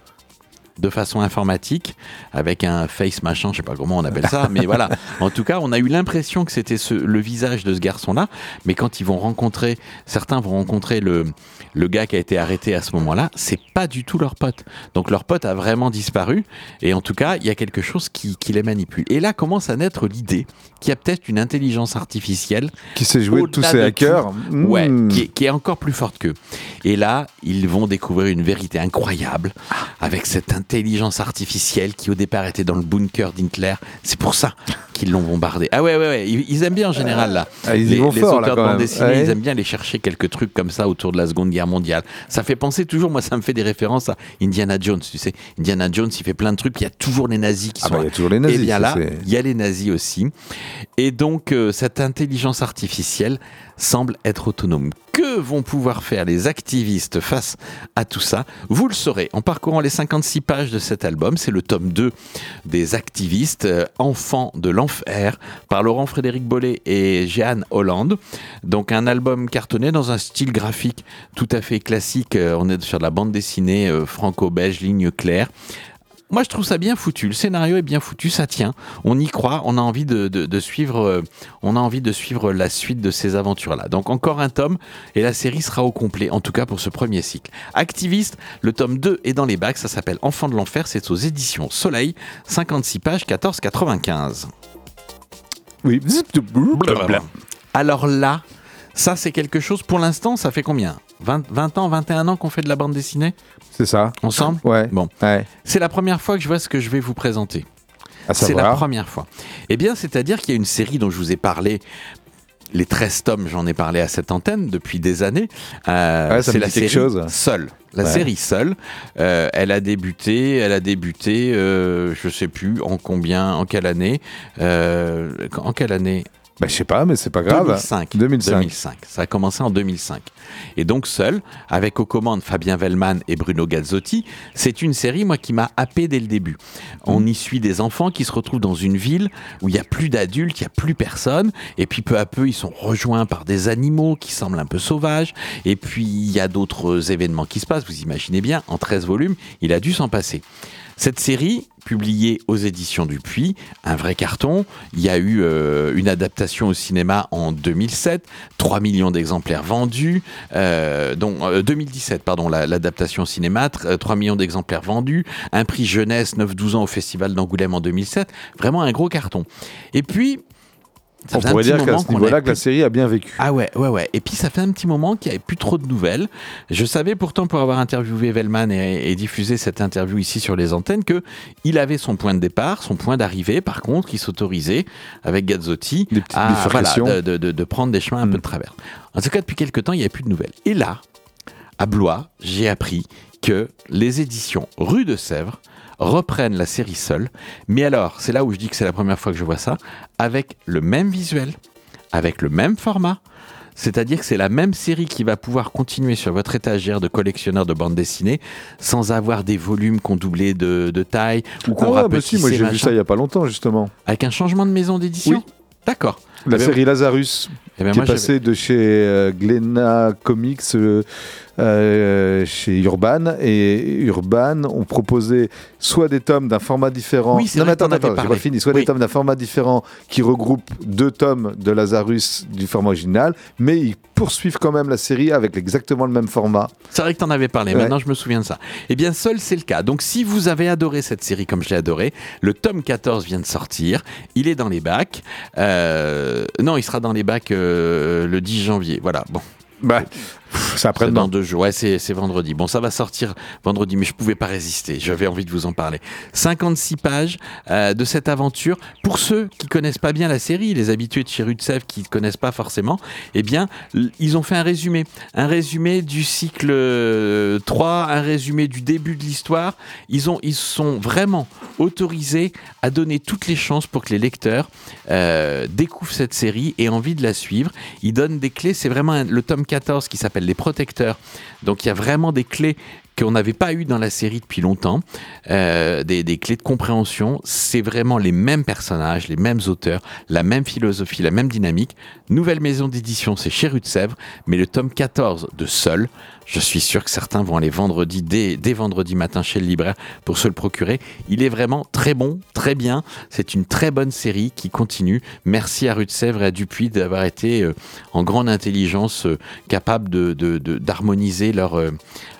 de façon informatique avec un face machin, je sais pas comment on appelle ça, mais voilà. [laughs] En tout cas, on a eu l'impression que c'était le visage de ce garçon-là, mais quand ils vont rencontrer, certains vont rencontrer le, le gars qui a été arrêté à ce moment-là, c'est pas du tout leur pote. Donc leur pote a vraiment disparu, et en tout cas, il y a quelque chose qui, qui les manipule. Et là commence à naître l'idée qu'il y a peut-être une intelligence artificielle Qui s'est joué de tous ces hackers. Ouais, Hmm. qui est, qui est encore plus forte qu'eux. Et là, ils vont découvrir une vérité incroyable avec cette intelligence artificielle qui au départ était dans le bunker d'Hitler. C'est pour ça qu'ils l'ont bombardé. Ah ouais, ouais, ouais. Ils, ils aiment bien en général là. Ah, ils les, vont les fort, là, auteurs quand de bande dessinée, Ouais. ils aiment bien aller chercher quelques trucs comme ça autour de la Seconde Guerre mondiale. Ça fait penser toujours, moi, ça me fait des références à Indiana Jones. Tu sais, Indiana Jones, il fait plein de trucs. Il y a toujours les nazis qui Ah sont. bah, il y a toujours les nazis, Et bien ça, là, il y a les nazis aussi. Et donc, euh, cette intelligence artificielle semble être autonome. Que vont pouvoir faire les activistes face à tout ça Vous le saurez en parcourant les 56 pages de cet album. C'est le tome 2 des activistes, euh, Enfants de l'enfer, par Laurent Frédéric Bollet et Jeanne Hollande. Donc un album cartonné dans un style graphique tout à fait classique. Euh, on est sur de la bande dessinée euh, franco-belge, ligne claire moi, je trouve ça bien foutu. Le scénario est bien foutu, ça tient. On y croit, on a envie de, de- de suivre, euh, on a envie de suivre la suite de ces aventures-là. Donc encore un tome et la série sera au complet, en tout cas pour ce premier cycle. Activiste, le tome 2 est dans les bacs, ça s'appelle Enfant de l'enfer, c'est aux éditions Soleil, 56 pages, 14,95. Oui. Alors là, ça c'est quelque chose, pour l'instant, ça fait combien? 20, 20 ans, 21 ans qu'on fait de la bande dessinée? C'est ça. ensemble? Ouais. Bon. Ouais. C'est la première fois que je vois ce que je vais vous présenter. C'est la première fois. Eh bien, c'est-à-dire qu'il y a une série dont je vous ai parlé. Les 13 tomes, j'en ai parlé à cette antenne depuis des années. Euh, Ouais, c'est la série chose. Seule. La Ouais. série Seule. Euh, elle a débuté, elle a débuté, euh, je sais plus en combien, en quelle année. Euh, en quelle année? Bah, je sais pas, mais c'est pas grave. 2005. 2005. 2005. Ça a commencé en 2005. Et donc seul, avec aux commandes Fabien Vellman et Bruno Gazzotti, c'est une série moi qui m'a happé dès le début. On y suit des enfants qui se retrouvent dans une ville où il y a plus d'adultes, il y a plus personne, et puis peu à peu ils sont rejoints par des animaux qui semblent un peu sauvages, et puis il y a d'autres événements qui se passent. Vous imaginez bien, en 13 volumes, il a dû s'en passer. Cette série, publiée aux éditions Dupuis, un vrai carton. Il y a eu euh, une adaptation au cinéma en 2007, 3 millions d'exemplaires vendus. Euh, donc, euh, 2017, pardon, la- l'adaptation au cinéma, tr- euh, 3 millions d'exemplaires vendus. Un prix jeunesse 9-12 ans au Festival d'Angoulême en 2007. Vraiment un gros carton. Et puis, ça On pourrait dire qu'à ce niveau-là, que la série a bien vécu. ah ouais, ouais, ouais. Et puis ça fait un petit moment qu'il n'y avait plus trop de nouvelles. Je savais pourtant, pour avoir interviewé Vellman et, et diffusé cette interview ici sur les antennes, que il avait son point de départ, son point d'arrivée. Par contre, il s'autorisait avec Gazzotti à voilà, de, de- de- de prendre des chemins un Mm. peu de travers. En tout cas, depuis quelques temps, il n'y avait plus de nouvelles. Et là, à Blois, j'ai appris que les éditions Rue de Sèvres reprennent la série seule. Mais alors, c'est là où je dis que c'est la première fois que je vois ça, avec le même visuel, avec le même format. C'est-à-dire que c'est la même série qui va pouvoir continuer sur votre étagère de collectionneur de bande dessinée sans avoir des volumes qu'on doublait de, de taille ou Ah qu'on ouais, bah si, moi j'ai vu ça il y a pas longtemps justement. Avec un changement de maison d'édition Oui. D'accord. La Eh ben, série Lazarus, Eh ben, qui moi, est passée de chez euh, Glénat Comics euh, euh, chez Urban. Et Urban ont proposé soit des tomes d'un format différent. Oui, c'est non, mais attends, attends, j'ai parlé. pas fini. Soit Oui. des tomes d'un format différent qui regroupent deux tomes de Lazarus du format original, mais ils poursuivent quand même la série avec exactement le même format. C'est vrai que tu en avais parlé, Ouais. maintenant je me souviens de ça. Eh bien, seul c'est le cas. Donc, si vous avez adoré cette série comme je l'ai adoré, le tome 14 vient de sortir. Il est dans les bacs. Euh, non, il sera dans les bacs euh, le 10 janvier. Voilà, bon. Bah, C'est après-demain. dans deux jours. Ouais, c'est vendredi. Bon, ça va sortir vendredi, mais je pouvais pas résister. J'avais envie de vous en parler. 56 pages euh, de cette aventure. Pour ceux qui connaissent pas bien la série, les habitués de chez Sèvres qui ne connaissent pas forcément, eh bien, ils ont fait un résumé. Un résumé du cycle euh, 3, un résumé du début de l'histoire. Ils ont, ils sont vraiment autorisés à donner toutes les chances pour que les lecteurs euh, découvrent cette série et aient envie de la suivre. Ils donnent des clés. C'est vraiment un- le tome 14 qui s'appelle Les Protecteurs. Donc il y a vraiment des clés qu'on n'avait pas eues dans la série depuis longtemps, euh, des, clés de compréhension. C'est vraiment les mêmes personnages, les mêmes auteurs, la même philosophie, la même dynamique. Nouvelle maison d'édition, c'est chez de Sèvres, mais le tome 14 de Seul, je suis sûr que certains vont aller vendredi, dès, vendredi matin chez le libraire pour se le procurer. Il est vraiment très bon, très bien. C'est une très bonne série qui continue. Merci à Rue de Sèvres et à Dupuis d'avoir été euh, en grande intelligence euh, capable d'harmoniser leur, euh,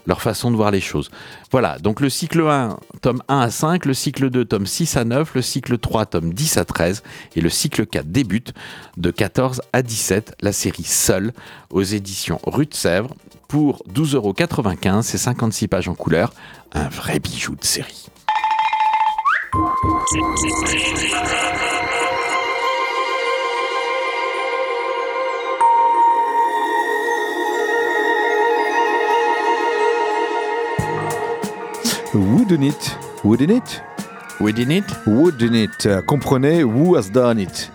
leur façon de voir les choses. Voilà, donc le cycle 1, tome 1 à 5, le cycle 2, tome 6 à 9, le cycle 3, tome 10 à 13, et le cycle 4 débute de 14 à 17, la série Seule, aux éditions Rue de Sèvres, pour 12,95€, c'est 56 pages en couleur, un vrai bijou de série. Wouldn't it? Wouldn't it? Wouldn't it? Wouldn't it? Euh, Comprenez, who has done it?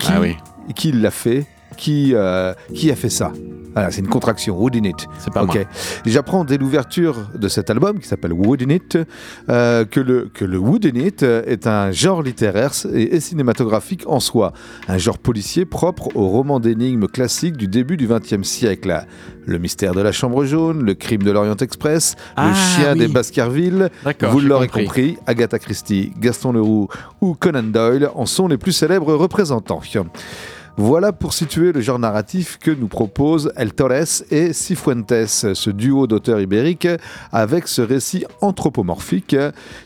Qui, Ah oui. qui l'a fait? Qui, euh, qui a fait ça Voilà, c'est une contraction. Wood in it. C'est pas Ok. moi. J'apprends dès l'ouverture de cet album qui s'appelle Wood in It euh, que, le, que le Wood in It euh, est un genre littéraire et, et cinématographique en soi. Un genre policier propre au roman d'énigmes classique du début du XXe siècle. Le mystère de la chambre jaune, le crime de l'Orient Express, Ah, le chien oui. des Baskerville. Vous l'aurez compris. compris, Agatha Christie, Gaston Leroux ou Conan Doyle en sont les plus célèbres représentants. Voilà pour situer le genre narratif que nous proposent El Torres et Cifuentes, ce duo d'auteurs ibériques, avec ce récit anthropomorphique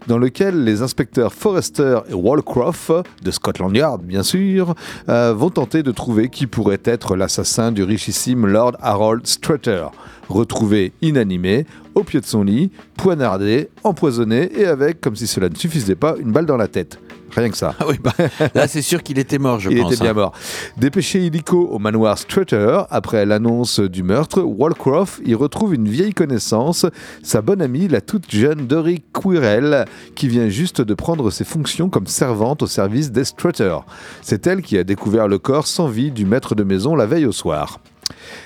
dans lequel les inspecteurs Forrester et Walcroft, de Scotland Yard bien sûr, euh, vont tenter de trouver qui pourrait être l'assassin du richissime Lord Harold Strutter, retrouvé inanimé, au pied de son lit, poignardé, empoisonné et avec, comme si cela ne suffisait pas, une balle dans la tête. Rien que ça. Ah oui, bah, là c'est sûr qu'il était mort, je Il pense. était bien hein. mort. Dépêché illico au manoir Strutter, après l'annonce du meurtre, Walcroft y retrouve une vieille connaissance, sa bonne amie, la toute jeune Dory Quirrell, qui vient juste de prendre ses fonctions comme servante au service des Strutter. C'est elle qui a découvert le corps sans vie du maître de maison la veille au soir.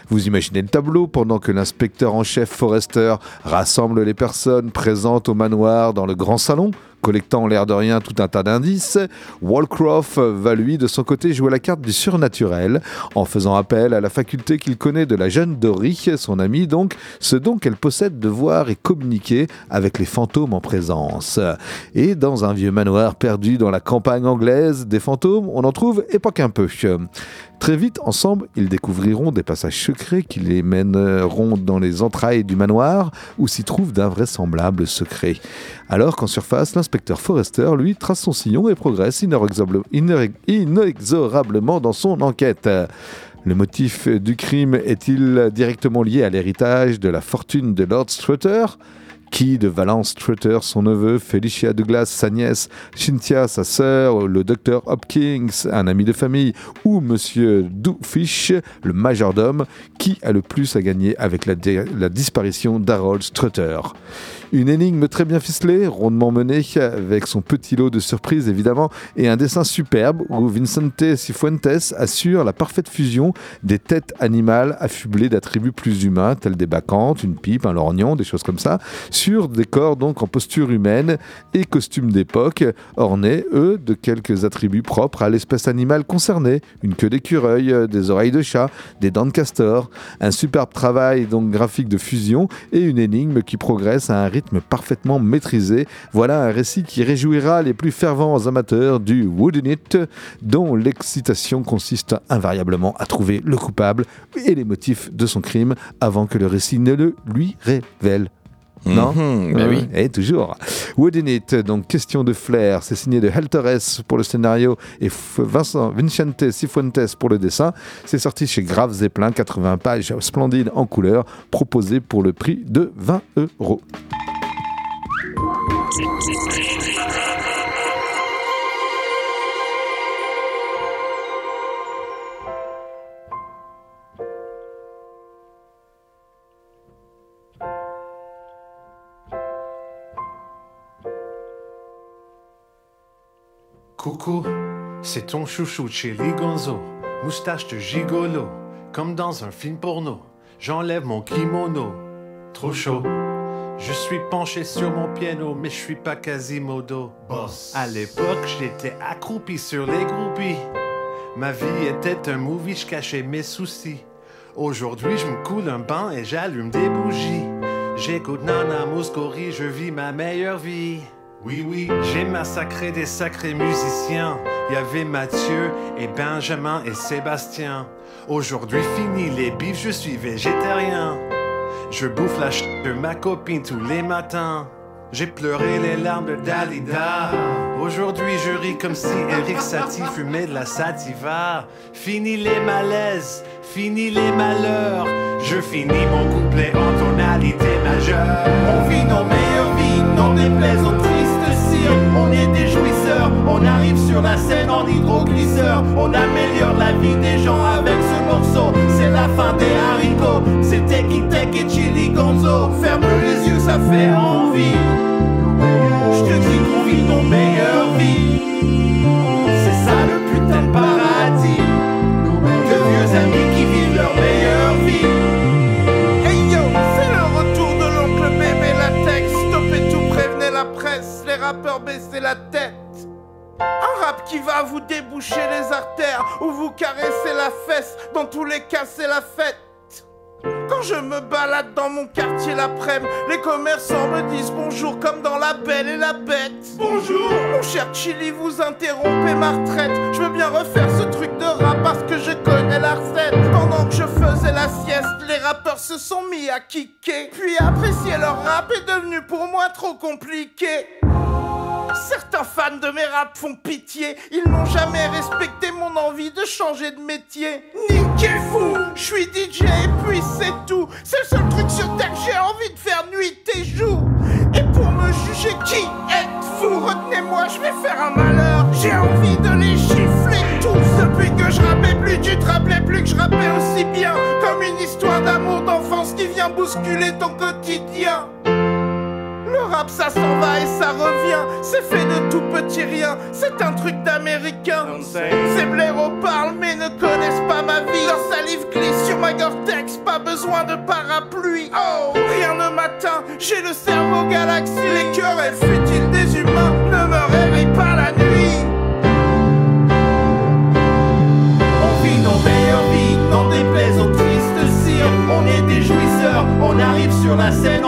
Vous imaginez le tableau pendant que l'inspecteur en chef Forrester rassemble les personnes présentes au manoir dans le grand salon, collectant l'air de rien tout un tas d'indices. Walcroft va lui de son côté jouer la carte du surnaturel en faisant appel à la faculté qu'il connaît de la jeune Dory, son amie donc, ce don qu'elle possède de voir et communiquer avec les fantômes en présence. Et dans un vieux manoir perdu dans la campagne anglaise des fantômes, on en trouve et pas qu'un peu. Très vite, ensemble, ils découvriront des passages secrets qui les mèneront dans les entrailles du manoir où s'y trouvent d'invraisemblables secrets. Alors qu'en surface, l'inspecteur Forrester, lui, trace son sillon et progresse inexorablement dans son enquête. Le motif du crime est-il directement lié à l'héritage de la fortune de Lord Strutter? Qui de Valence Strutter, son neveu, Felicia Douglas, sa nièce, Cynthia, sa sœur, le docteur Hopkins, un ami de famille, ou Monsieur Dooffish, le majordome, qui a le plus à gagner avec la, la disparition d'Harold Strutter? Une énigme très bien ficelée, rondement menée, avec son petit lot de surprises évidemment, et un dessin superbe où Vincente Cifuentes assure la parfaite fusion des têtes animales affublées d'attributs plus humains, tels des bacchantes, une pipe, un lorgnon, des choses comme ça, sur des corps donc en posture humaine et costumes d'époque, ornés, eux, de quelques attributs propres à l'espèce animale concernée, une queue d'écureuil, euh, des oreilles de chat, des dents de castor, un superbe travail donc graphique de fusion et une énigme qui progresse à un parfaitement maîtrisé. Voilà un récit qui réjouira les plus fervents amateurs du Wooden It, dont l'excitation consiste invariablement à trouver le coupable et les motifs de son crime avant que le récit ne le lui révèle. Non Mhm, bah oui. Et toujours. Wooden It, donc question de flair, c'est signé de Torres pour le scénario et Vincent Vincente Cifuentes pour le dessin. C'est sorti chez Grave Zeppelin, 80 pages splendides en couleur, proposé pour le prix de 20 euros. Coucou, c'est ton chouchou Chili Gonzo, moustache de gigolo, comme dans un film porno. J'enlève mon kimono, trop chaud. Je suis penché sur mon piano, mais je suis pas Quasimodo. Boss. À l'époque, j'étais accroupi sur les groupies. Ma vie était un movie, je cachais mes soucis. Aujourd'hui, je me coule un bain et j'allume des bougies. J'écoute Nana Mouskouri, je vis ma meilleure vie. Oui, oui, j'ai massacré des sacrés musiciens. Il y avait Mathieu et Benjamin et Sébastien. Aujourd'hui, fini les bifs, je suis végétarien. Je bouffe la ch de ma copine tous les matins. J'ai pleuré les larmes de Dalida. Aujourd'hui, je ris comme si Eric Satie fumait de la sativa. Fini les malaises, fini les malheurs. Je finis mon couplet en tonalité majeure. On vit nos meilleures vies, aux On est des jouisseurs, on arrive sur la scène en hydroglisseur. On améliore la vie des gens avec ce morceau. C'est la fin des haricots, c'est Teki Tek et Chili Gonzo. Ferme les yeux, ça fait envie. À vous déboucher les artères ou vous caresser la fesse. Dans tous les cas, c'est la fête. Quand je me balade dans mon quartier l'après-midi, les commerçants me disent bonjour comme dans La Belle et la Bête. Bonjour Mon cher Chili, vous interrompez ma retraite. Je veux bien refaire ce truc de rap parce que je connais la recette. Pendant que je faisais la sieste, les rappeurs se sont mis à kicker. Puis apprécier leur rap est devenu pour moi trop compliqué. Certains fans de mes raps font pitié, ils n'ont jamais respecté mon envie de changer de métier. Niquez fou, je suis DJ et puis c'est tout. C'est le seul truc sur terre que j'ai envie de faire nuit et jour. Et pour me juger, qui êtes-vous? Retenez-moi, je vais faire un malheur. J'ai envie de les gifler tous. Depuis que je rappais plus, tu te rappelais plus que je rappais aussi bien. Comme une histoire d'amour d'enfance qui vient bousculer ton quotidien. Le rap ça s'en va et ça revient, c'est fait de tout petit rien, c'est un truc d'américain. Ces blaireaux parlent mais ne connaissent pas ma vie. Leur salive glisse sur ma Gore-Tex, pas besoin de parapluie. Oh, rien ne m'atteint, j'ai le cerveau galaxie. Les querelles futiles des humains ne me réveillent pas la nuit. On vit nos meilleures vies, n'en déplaise aux tristes cires. On est des jouisseurs, on arrive sur la scène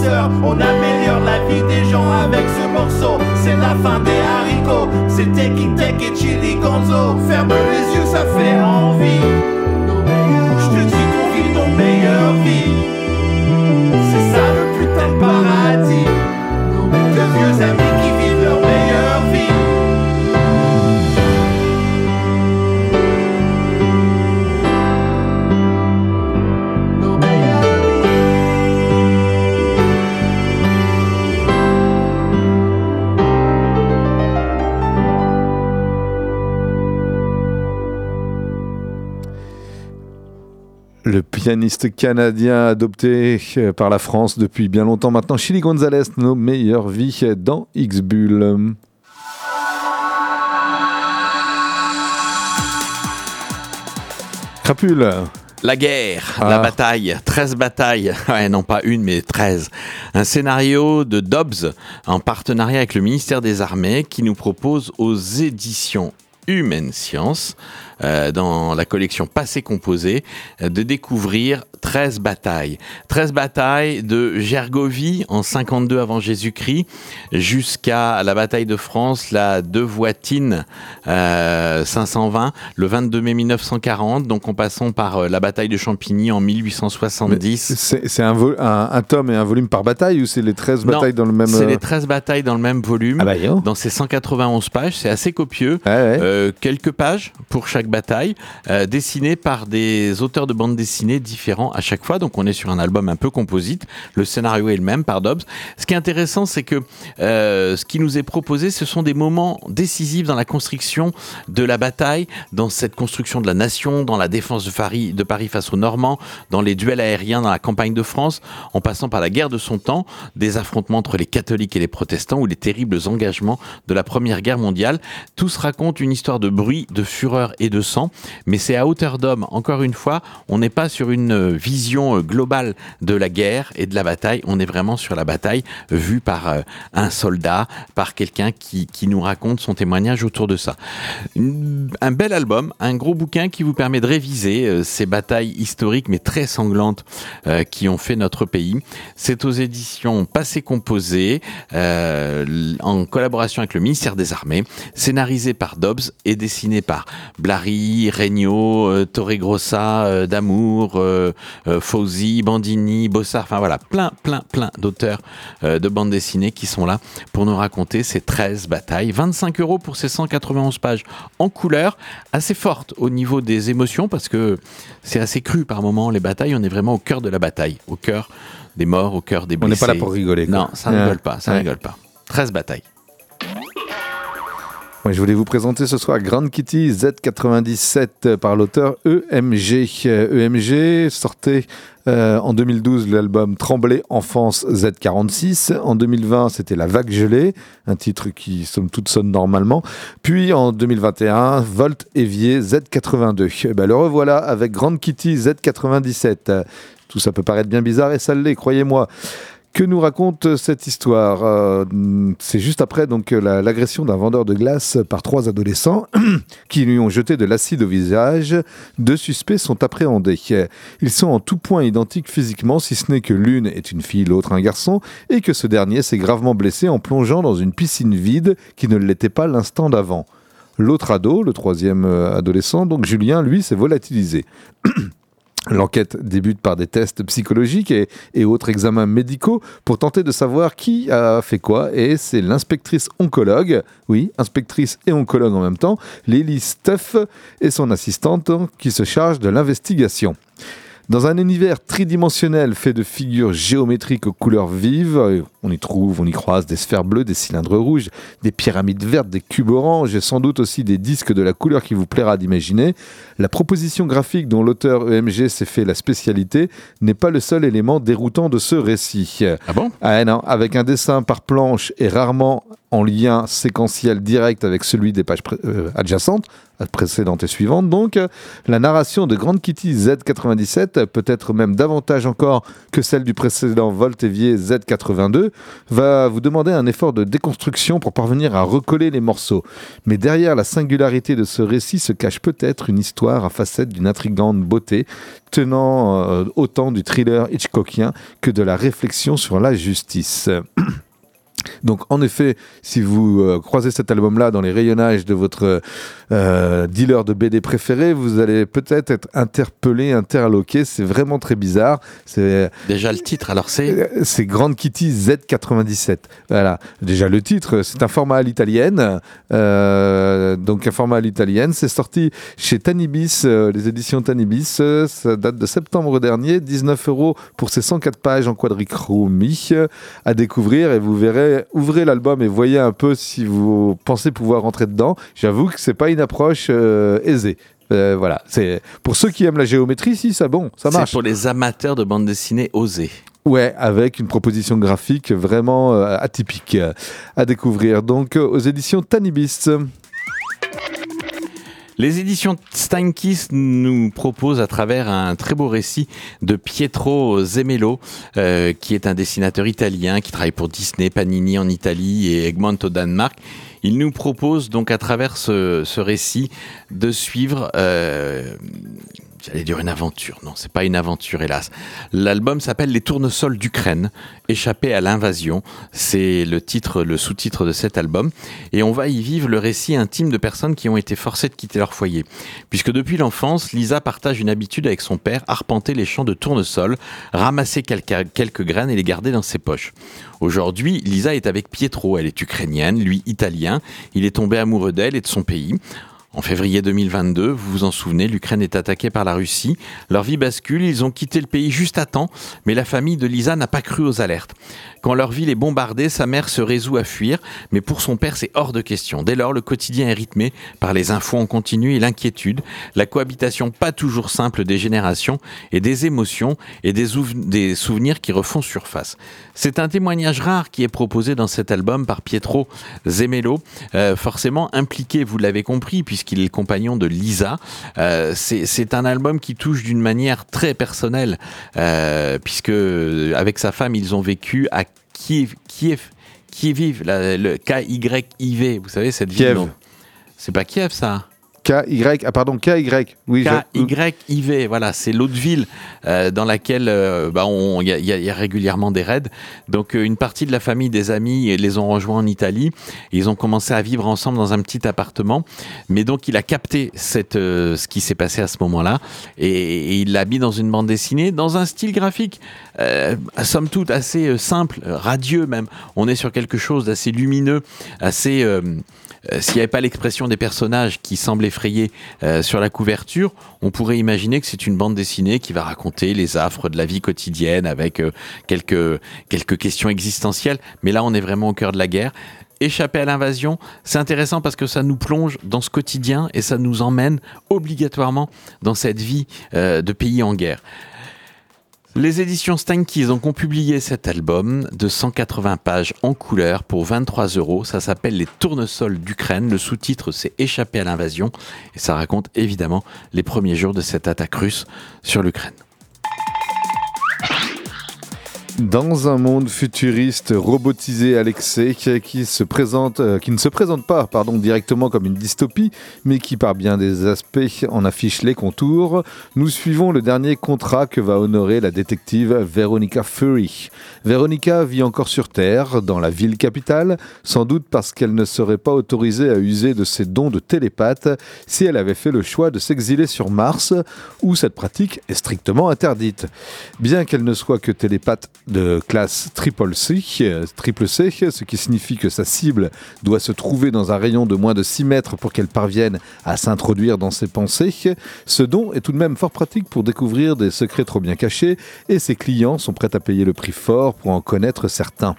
On améliore la vie des gens avec ce morceau. C'est la fin des haricots, c'est Teki Tek et Chili Gonzo. Ferme les yeux, ça fait envie. Je te dis qu'on vit nos meilleures vies. C'est ça le putain de paradis. De vieux amis qui pianiste canadien adopté euh, par la France depuis bien longtemps maintenant, Chili Gonzalez, nos meilleures vies dans X-Bull. Crapule. La guerre, Ah. la bataille, 13 batailles, [laughs] ouais, non pas une mais 13. Un scénario de Dobbs en partenariat avec le ministère des Armées qui nous propose aux éditions Humaine Science, dans la collection Passé Composé, euh, de découvrir 13 batailles. 13 batailles de Gergovie en 52 avant Jésus-Christ jusqu'à la bataille de France, la de Voitine euh, 520, le 22 mai 1940, donc en passant par euh, la bataille de Champigny en 1870. C'est un, vo- un- un tome et un volume par bataille ou c'est les 13 Non, batailles dans le même. C'est euh, les 13 batailles dans le même volume, Ah bah, dans ces 191 pages, c'est assez copieux. Ouais. Euh, quelques pages pour chaque bataille, dessinées par des auteurs de bande dessinée différents à chaque fois. Donc on est sur un album un peu composite. Le scénario est le même par Dobbs. Ce qui est intéressant, c'est que euh, ce qui nous est proposé, ce sont des moments décisifs dans la construction de la bataille, dans cette construction de la nation, dans la défense de Paris, de Paris face aux Normands, dans les duels aériens dans la campagne de France, en passant par la guerre de son temps, des affrontements entre les catholiques et les protestants ou les terribles engagements de la Première Guerre mondiale. Tous racontent une histoire de bruit, de fureur et de sang, mais c'est à hauteur d'homme. Encore une fois, on n'est pas sur une vision euh, globale de la guerre et de la bataille, on est vraiment sur la bataille vue par euh, un soldat, par quelqu'un qui, qui nous raconte son témoignage autour de ça. Un bel album, un gros bouquin qui vous permet de réviser euh, ces batailles historiques mais très sanglantes qui ont fait notre pays. C'est aux éditions Passé Composé, en collaboration avec le ministère des Armées, scénarisé par Dobbs et dessiné par Blary, Regnault, Torregrossa, Damour, Fauzi, Bandini, Bossard, enfin voilà, plein, plein, plein d'auteurs euh, de bande dessinée qui sont là pour nous raconter ces 13 batailles. 25 euros pour ces 191 pages en couleur, assez forte au niveau des émotions parce que c'est assez cru par moments les batailles. On est vraiment au cœur de la bataille, au cœur des morts, au cœur des On n'est blessés. pas là pour rigoler. quoi. Non, ça Ouais. rigole pas, ça Ouais. rigole pas. 13 batailles. Je voulais vous présenter ce soir Grand Kitty Z97 par l'auteur EMG. EMG sortait euh, en 2012 l'album Trembler Enfance Z46. En 2020, c'était La Vague Gelée, un titre qui, somme toute, sonne normalement. Puis en 2021, Volt Évier Z82. Eh ben, le revoilà avec Grand Kitty Z97. Euh, Tout ça peut paraître bien bizarre et ça l'est, croyez-moi. Que nous raconte cette histoire Euh, C'est juste après donc la- l'agression d'un vendeur de glace par trois adolescents [clears throat] qui lui ont jeté de l'acide au visage. Deux suspects sont appréhendés. Ils sont en tout point identiques physiquement, si ce n'est que l'une est une fille, l'autre un garçon, et que ce dernier s'est gravement blessé en plongeant dans une piscine vide qui ne l'était pas l'instant d'avant. L'autre ado, le troisième euh, adolescent, donc Julien, lui, s'est volatilisé. [clears throat] L'enquête débute par des tests psychologiques et, autres examens médicaux pour tenter de savoir qui a fait quoi. Et c'est l'inspectrice oncologue, oui, inspectrice et oncologue en même temps, Lily Stuff et son assistante qui se chargent de l'investigation. Dans un univers tridimensionnel fait de figures géométriques aux couleurs vives, euh, on y trouve, on y croise des sphères bleues, des cylindres rouges, des pyramides vertes, des cubes oranges et sans doute aussi des disques de la couleur qui vous plaira d'imaginer. La proposition graphique dont l'auteur EMG s'est fait la spécialité n'est pas le seul élément déroutant de ce récit. Ah bon? Ah non, avec un dessin par planche et rarement en lien séquentiel direct avec celui des pages euh, adjacentes, précédentes et suivantes. Donc, la narration de Grande Kitty Z97, peut-être même davantage encore que celle du précédent Voltevier Z82, va vous demander un effort de déconstruction pour parvenir à recoller les morceaux. Mais derrière la singularité de ce récit se cache peut-être une histoire à facettes d'une intrigante beauté, tenant euh, autant du thriller Hitchcockien que de la réflexion sur la justice. [clears throat] Donc en effet, si vous euh, croisez cet album-là dans les rayonnages de votre euh, dealer de BD préféré, vous allez peut-être être interpellé, interloqué. C'est vraiment très bizarre. C'est Déjà le titre, alors c'est euh, c'est Grande Kitty Z97. Voilà. Déjà le titre, c'est un format à l'italienne. Euh, donc un format à l'italienne. C'est sorti chez Tanibis, les éditions Tanibis. Ça date de septembre dernier. 19 euros pour ces 104 pages en quadrichromie à découvrir. Et vous verrez, ouvrez l'album et voyez un peu si vous pensez pouvoir rentrer dedans. J'avoue que c'est pas une approche euh, aisée. Euh, voilà, c'est pour ceux qui aiment la géométrie, si ça bon, ça marche. c'est pour les amateurs de bande dessinée osée. Ouais, avec une proposition graphique vraiment euh, atypique à découvrir. Donc aux éditions Tanibis. Les éditions Steinkiss nous proposent à travers un très beau récit de Pietro Zemello, euh, qui est un dessinateur italien qui travaille pour Disney, Panini en Italie et Egmont au Danemark. Il nous propose donc à travers ce, ce récit de suivre, euh, j'allais dire une aventure, non, c'est pas une aventure hélas. L'album s'appelle Les tournesols d'Ukraine, échappé à l'invasion. C'est le titre, le sous-titre de cet album. Et on va y vivre le récit intime de personnes qui ont été forcées de quitter leur foyer. Puisque depuis l'enfance, Lisa partage une habitude avec son père, arpenter les champs de tournesol, ramasser quelques graines et les garder dans ses poches. Aujourd'hui, Lisa est avec Pietro. Elle est ukrainienne, lui italien. Il est tombé amoureux d'elle et de son pays. En février 2022, vous vous en souvenez, l'Ukraine est attaquée par la Russie. Leur vie bascule, ils ont quitté le pays juste à temps, mais la famille de Lisa n'a pas cru aux alertes. Quand leur ville est bombardée, sa mère se résout à fuir, mais pour son père, c'est hors de question. Dès lors, le quotidien est rythmé par les infos en continu et l'inquiétude, la cohabitation pas toujours simple des générations et des émotions et des, ouv- des souvenirs qui refont surface. C'est un témoignage rare qui est proposé dans cet album par Pietro Zemello, euh, forcément impliqué, vous l'avez compris, puisqu'il est le compagnon de Lisa. Euh, c'est c'est un album qui touche d'une manière très personnelle, euh, puisque euh, avec sa femme, ils ont vécu à Kiev, Kiev, Kiev, la- le K-Y-I-V, vous savez, cette ville. C'est pas Kiev, ça K-Y, ah pardon, K-Y. Oui, je- K-Y-I-V, voilà, c'est l'autre ville euh, dans laquelle euh, bah, il y, a- il y il y a régulièrement des raids. Donc euh, une partie de la famille des amis les ont rejoints en Italie. Ils ont commencé à vivre ensemble dans un petit appartement. Mais donc il a capté cette, ce qui s'est passé à ce moment-là et, et il l'a mis dans une bande dessinée, dans un style graphique, somme toute assez simple, radieux même. On est sur quelque chose d'assez lumineux, assez... euh, S'il n'y avait pas l'expression des personnages qui semblent effrayés euh, sur la couverture, on pourrait imaginer que c'est une bande dessinée qui va raconter les affres de la vie quotidienne avec euh, quelques, quelques questions existentielles. Mais là, on est vraiment au cœur de la guerre. Échapper à l'invasion, c'est intéressant parce que ça nous plonge dans ce quotidien et ça nous emmène obligatoirement dans cette vie de pays en guerre. Les éditions Stankies ont publié cet album de 180 pages en couleur pour 23 euros. Ça s'appelle Les tournesols d'Ukraine. Le sous-titre, c'est Échapper à l'invasion. Et ça raconte évidemment les premiers jours de cette attaque russe sur l'Ukraine. Dans un monde futuriste robotisé à l'excès euh, qui ne se présente pas directement comme une dystopie, mais qui par bien des aspects en affiche les contours, nous suivons le dernier contrat que va honorer la détective Veronica Fury. Veronica vit encore sur Terre, dans la ville capitale, sans doute parce qu'elle ne serait pas autorisée à user de ses dons de télépathe si elle avait fait le choix de s'exiler sur Mars, où cette pratique est strictement interdite. Bien qu'elle ne soit que télépathe de classe triple C, euh, triple C, ce qui signifie que sa cible doit se trouver dans un rayon de moins de 6 mètres pour qu'elle parvienne à s'introduire dans ses pensées. Ce don est tout de même fort pratique pour découvrir des secrets trop bien cachés et ses clients sont prêts à payer le prix fort pour en connaître certains.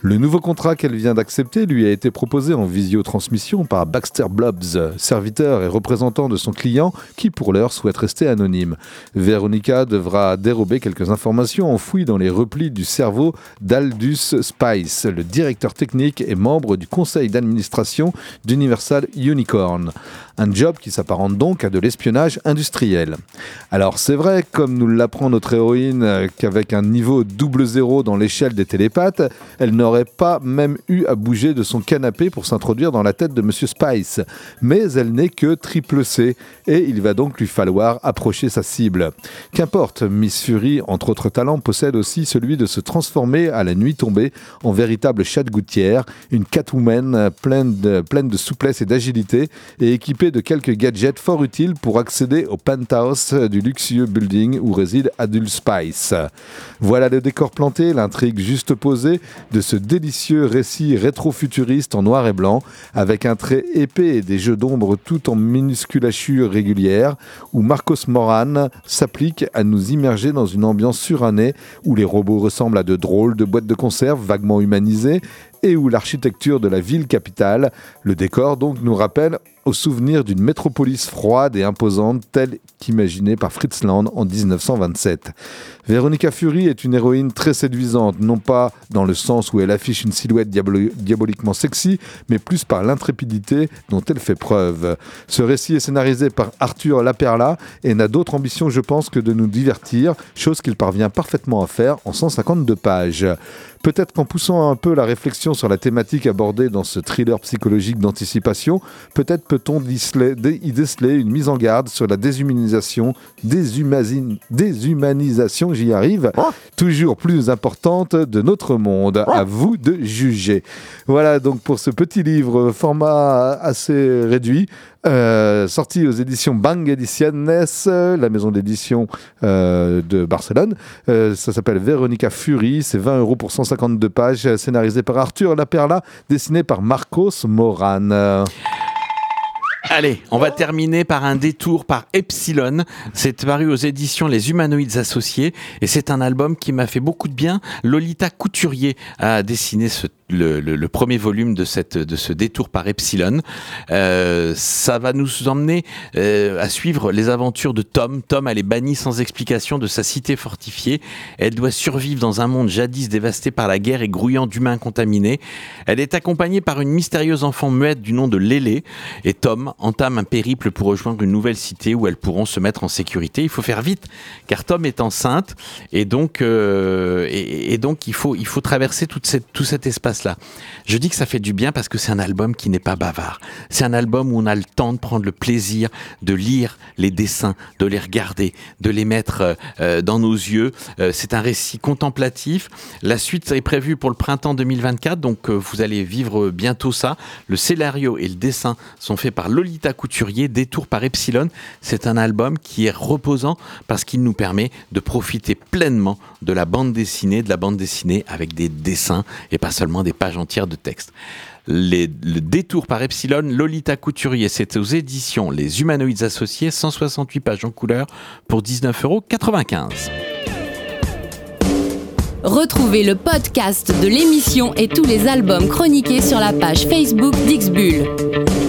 Le nouveau contrat qu'elle vient d'accepter lui a été proposé en visiotransmission par Baxter Blobbs, serviteur et représentant de son client qui pour l'heure souhaite rester anonyme. Veronica devra dérober quelques informations enfouies dans les replis du cerveau d'Aldus Spice, le directeur technique et membre du conseil d'administration d'Universal Unicorn. Un job qui s'apparente donc à de l'espionnage industriel. Alors c'est vrai, comme nous l'apprend notre héroïne, euh, qu'avec un niveau double zéro dans l'échelle des télépathes, elle n'aurait pas même eu à bouger de son canapé pour s'introduire dans la tête de Monsieur Spice. Mais elle n'est que triple C, et il va donc lui falloir approcher sa cible. Qu'importe, Miss Fury, entre autres talents, possède aussi celui de se transformer à la nuit tombée en véritable chat de gouttière, une Catwoman pleine de, pleine de souplesse et d'agilité, et équipée de quelques gadgets fort utiles pour accéder au penthouse du luxueux building où réside Adult Spice. Voilà le décor planté, l'intrigue juste posée de ce délicieux récit rétro-futuriste en noir et blanc, avec un trait épais et des jeux d'ombre tout en minusculature régulière, où Marcos Moran s'applique à nous immerger dans une ambiance surannée où les robots ressemblent à de drôles de boîtes de conserve vaguement humanisées et où l'architecture de la ville capitale, le décor donc, nous rappelle au souvenir d'une métropolis froide et imposante telle qu'imaginée par Fritz Land en 1927. Veronica Fury est une héroïne très séduisante, non pas dans le sens où elle affiche une silhouette diaboliquement sexy, mais plus par l'intrépidité dont elle fait preuve. Ce récit est scénarisé par Arthur Laperla et n'a d'autre ambition, je pense, que de nous divertir, chose qu'il parvient parfaitement à faire en 152 pages. Peut-être qu'en poussant un peu la réflexion sur la thématique abordée dans ce thriller psychologique d'anticipation, peut-être peut-on y déceler une mise en garde sur la déshumanisation, déshumanisation, j'y arrive, toujours plus importante de notre monde. À vous de juger. Voilà donc pour ce petit livre format assez réduit. Euh, sorti aux éditions Bang Ediciones, euh, la maison d'édition euh, de Barcelone. Ça s'appelle Veronica Fury, c'est 20 euros pour 152 pages, scénarisé par Arthur Laperla, dessiné par Marcos Moran. Allez, on va terminer par un détour par Epsilon. C'est paru aux éditions Les Humanoïdes Associés et c'est un album qui m'a fait beaucoup de bien. Lolita Couturier a dessiné ce- le, premier volume de, cette, de ce détour par Epsilon. Euh, ça va nous emmener euh, à suivre les aventures de Tom. Tom, elle est bannie sans explication de sa cité fortifiée. Elle doit survivre dans un monde jadis dévasté par la guerre et grouillant d'humains contaminés. Elle est accompagnée par une mystérieuse enfant muette du nom de Lélé. Et Tom entame un périple pour rejoindre une nouvelle cité où elles pourront se mettre en sécurité. Il faut faire vite, car Tom est enceinte et donc, euh, et, donc il, faut, il faut traverser toute cette, tout cet Je dis que ça fait du bien parce que c'est un album qui n'est pas bavard. C'est un album où on a le temps de prendre le plaisir de lire les dessins, de les regarder, de les mettre euh, euh, dans nos yeux. Euh, c'est un récit contemplatif. La suite est prévue pour le printemps 2024, donc vous allez vivre bientôt ça. Le scénario et le dessin sont faits par Lolita Couturier, Détour par Epsilon. C'est un album qui est reposant parce qu'il nous permet de profiter pleinement de la bande dessinée, de la bande dessinée avec des dessins et pas seulement des pages entières de texte. Le détour par Epsilon, Lolita Couturier, c'est aux éditions Les Humanoïdes Associés, 168 pages en couleur pour 19,95 euros. Retrouvez le podcast de l'émission et tous les albums chroniqués sur la page Facebook d'Ixbull.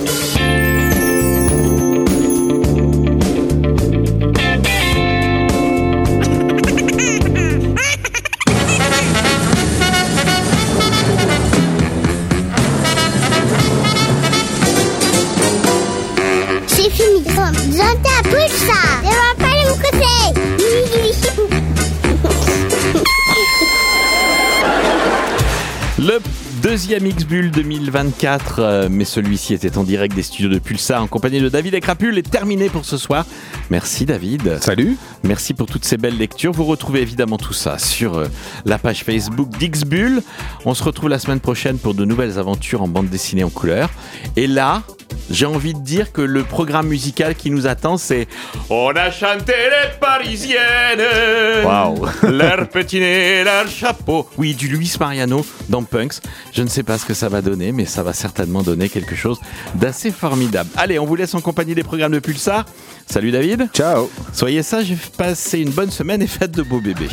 Deuxième X-Bull 2024, euh, mais celui-ci était en direct des studios de Pulsar en compagnie de David et Crapule est terminé pour ce soir. Merci David. Salut. Merci pour toutes ces belles lectures. Vous retrouvez évidemment tout ça sur euh, la page Facebook d'X-Bull. On se retrouve la semaine prochaine pour de nouvelles aventures en bande dessinée en couleur. Et là, j'ai envie de dire que le programme musical qui nous attend, c'est On a chanté les Parisiennes. Waouh. [laughs] Leur petit nez, leur chapeau. Oui, du Luis Mariano dans Punks. Je ne sais pas ce que ça va donner, mais ça va certainement donner quelque chose d'assez formidable. Allez, on vous laisse en compagnie des programmes de Pulsar. Salut David. Ciao. Soyez sages, passez une bonne semaine et faites de beaux bébés.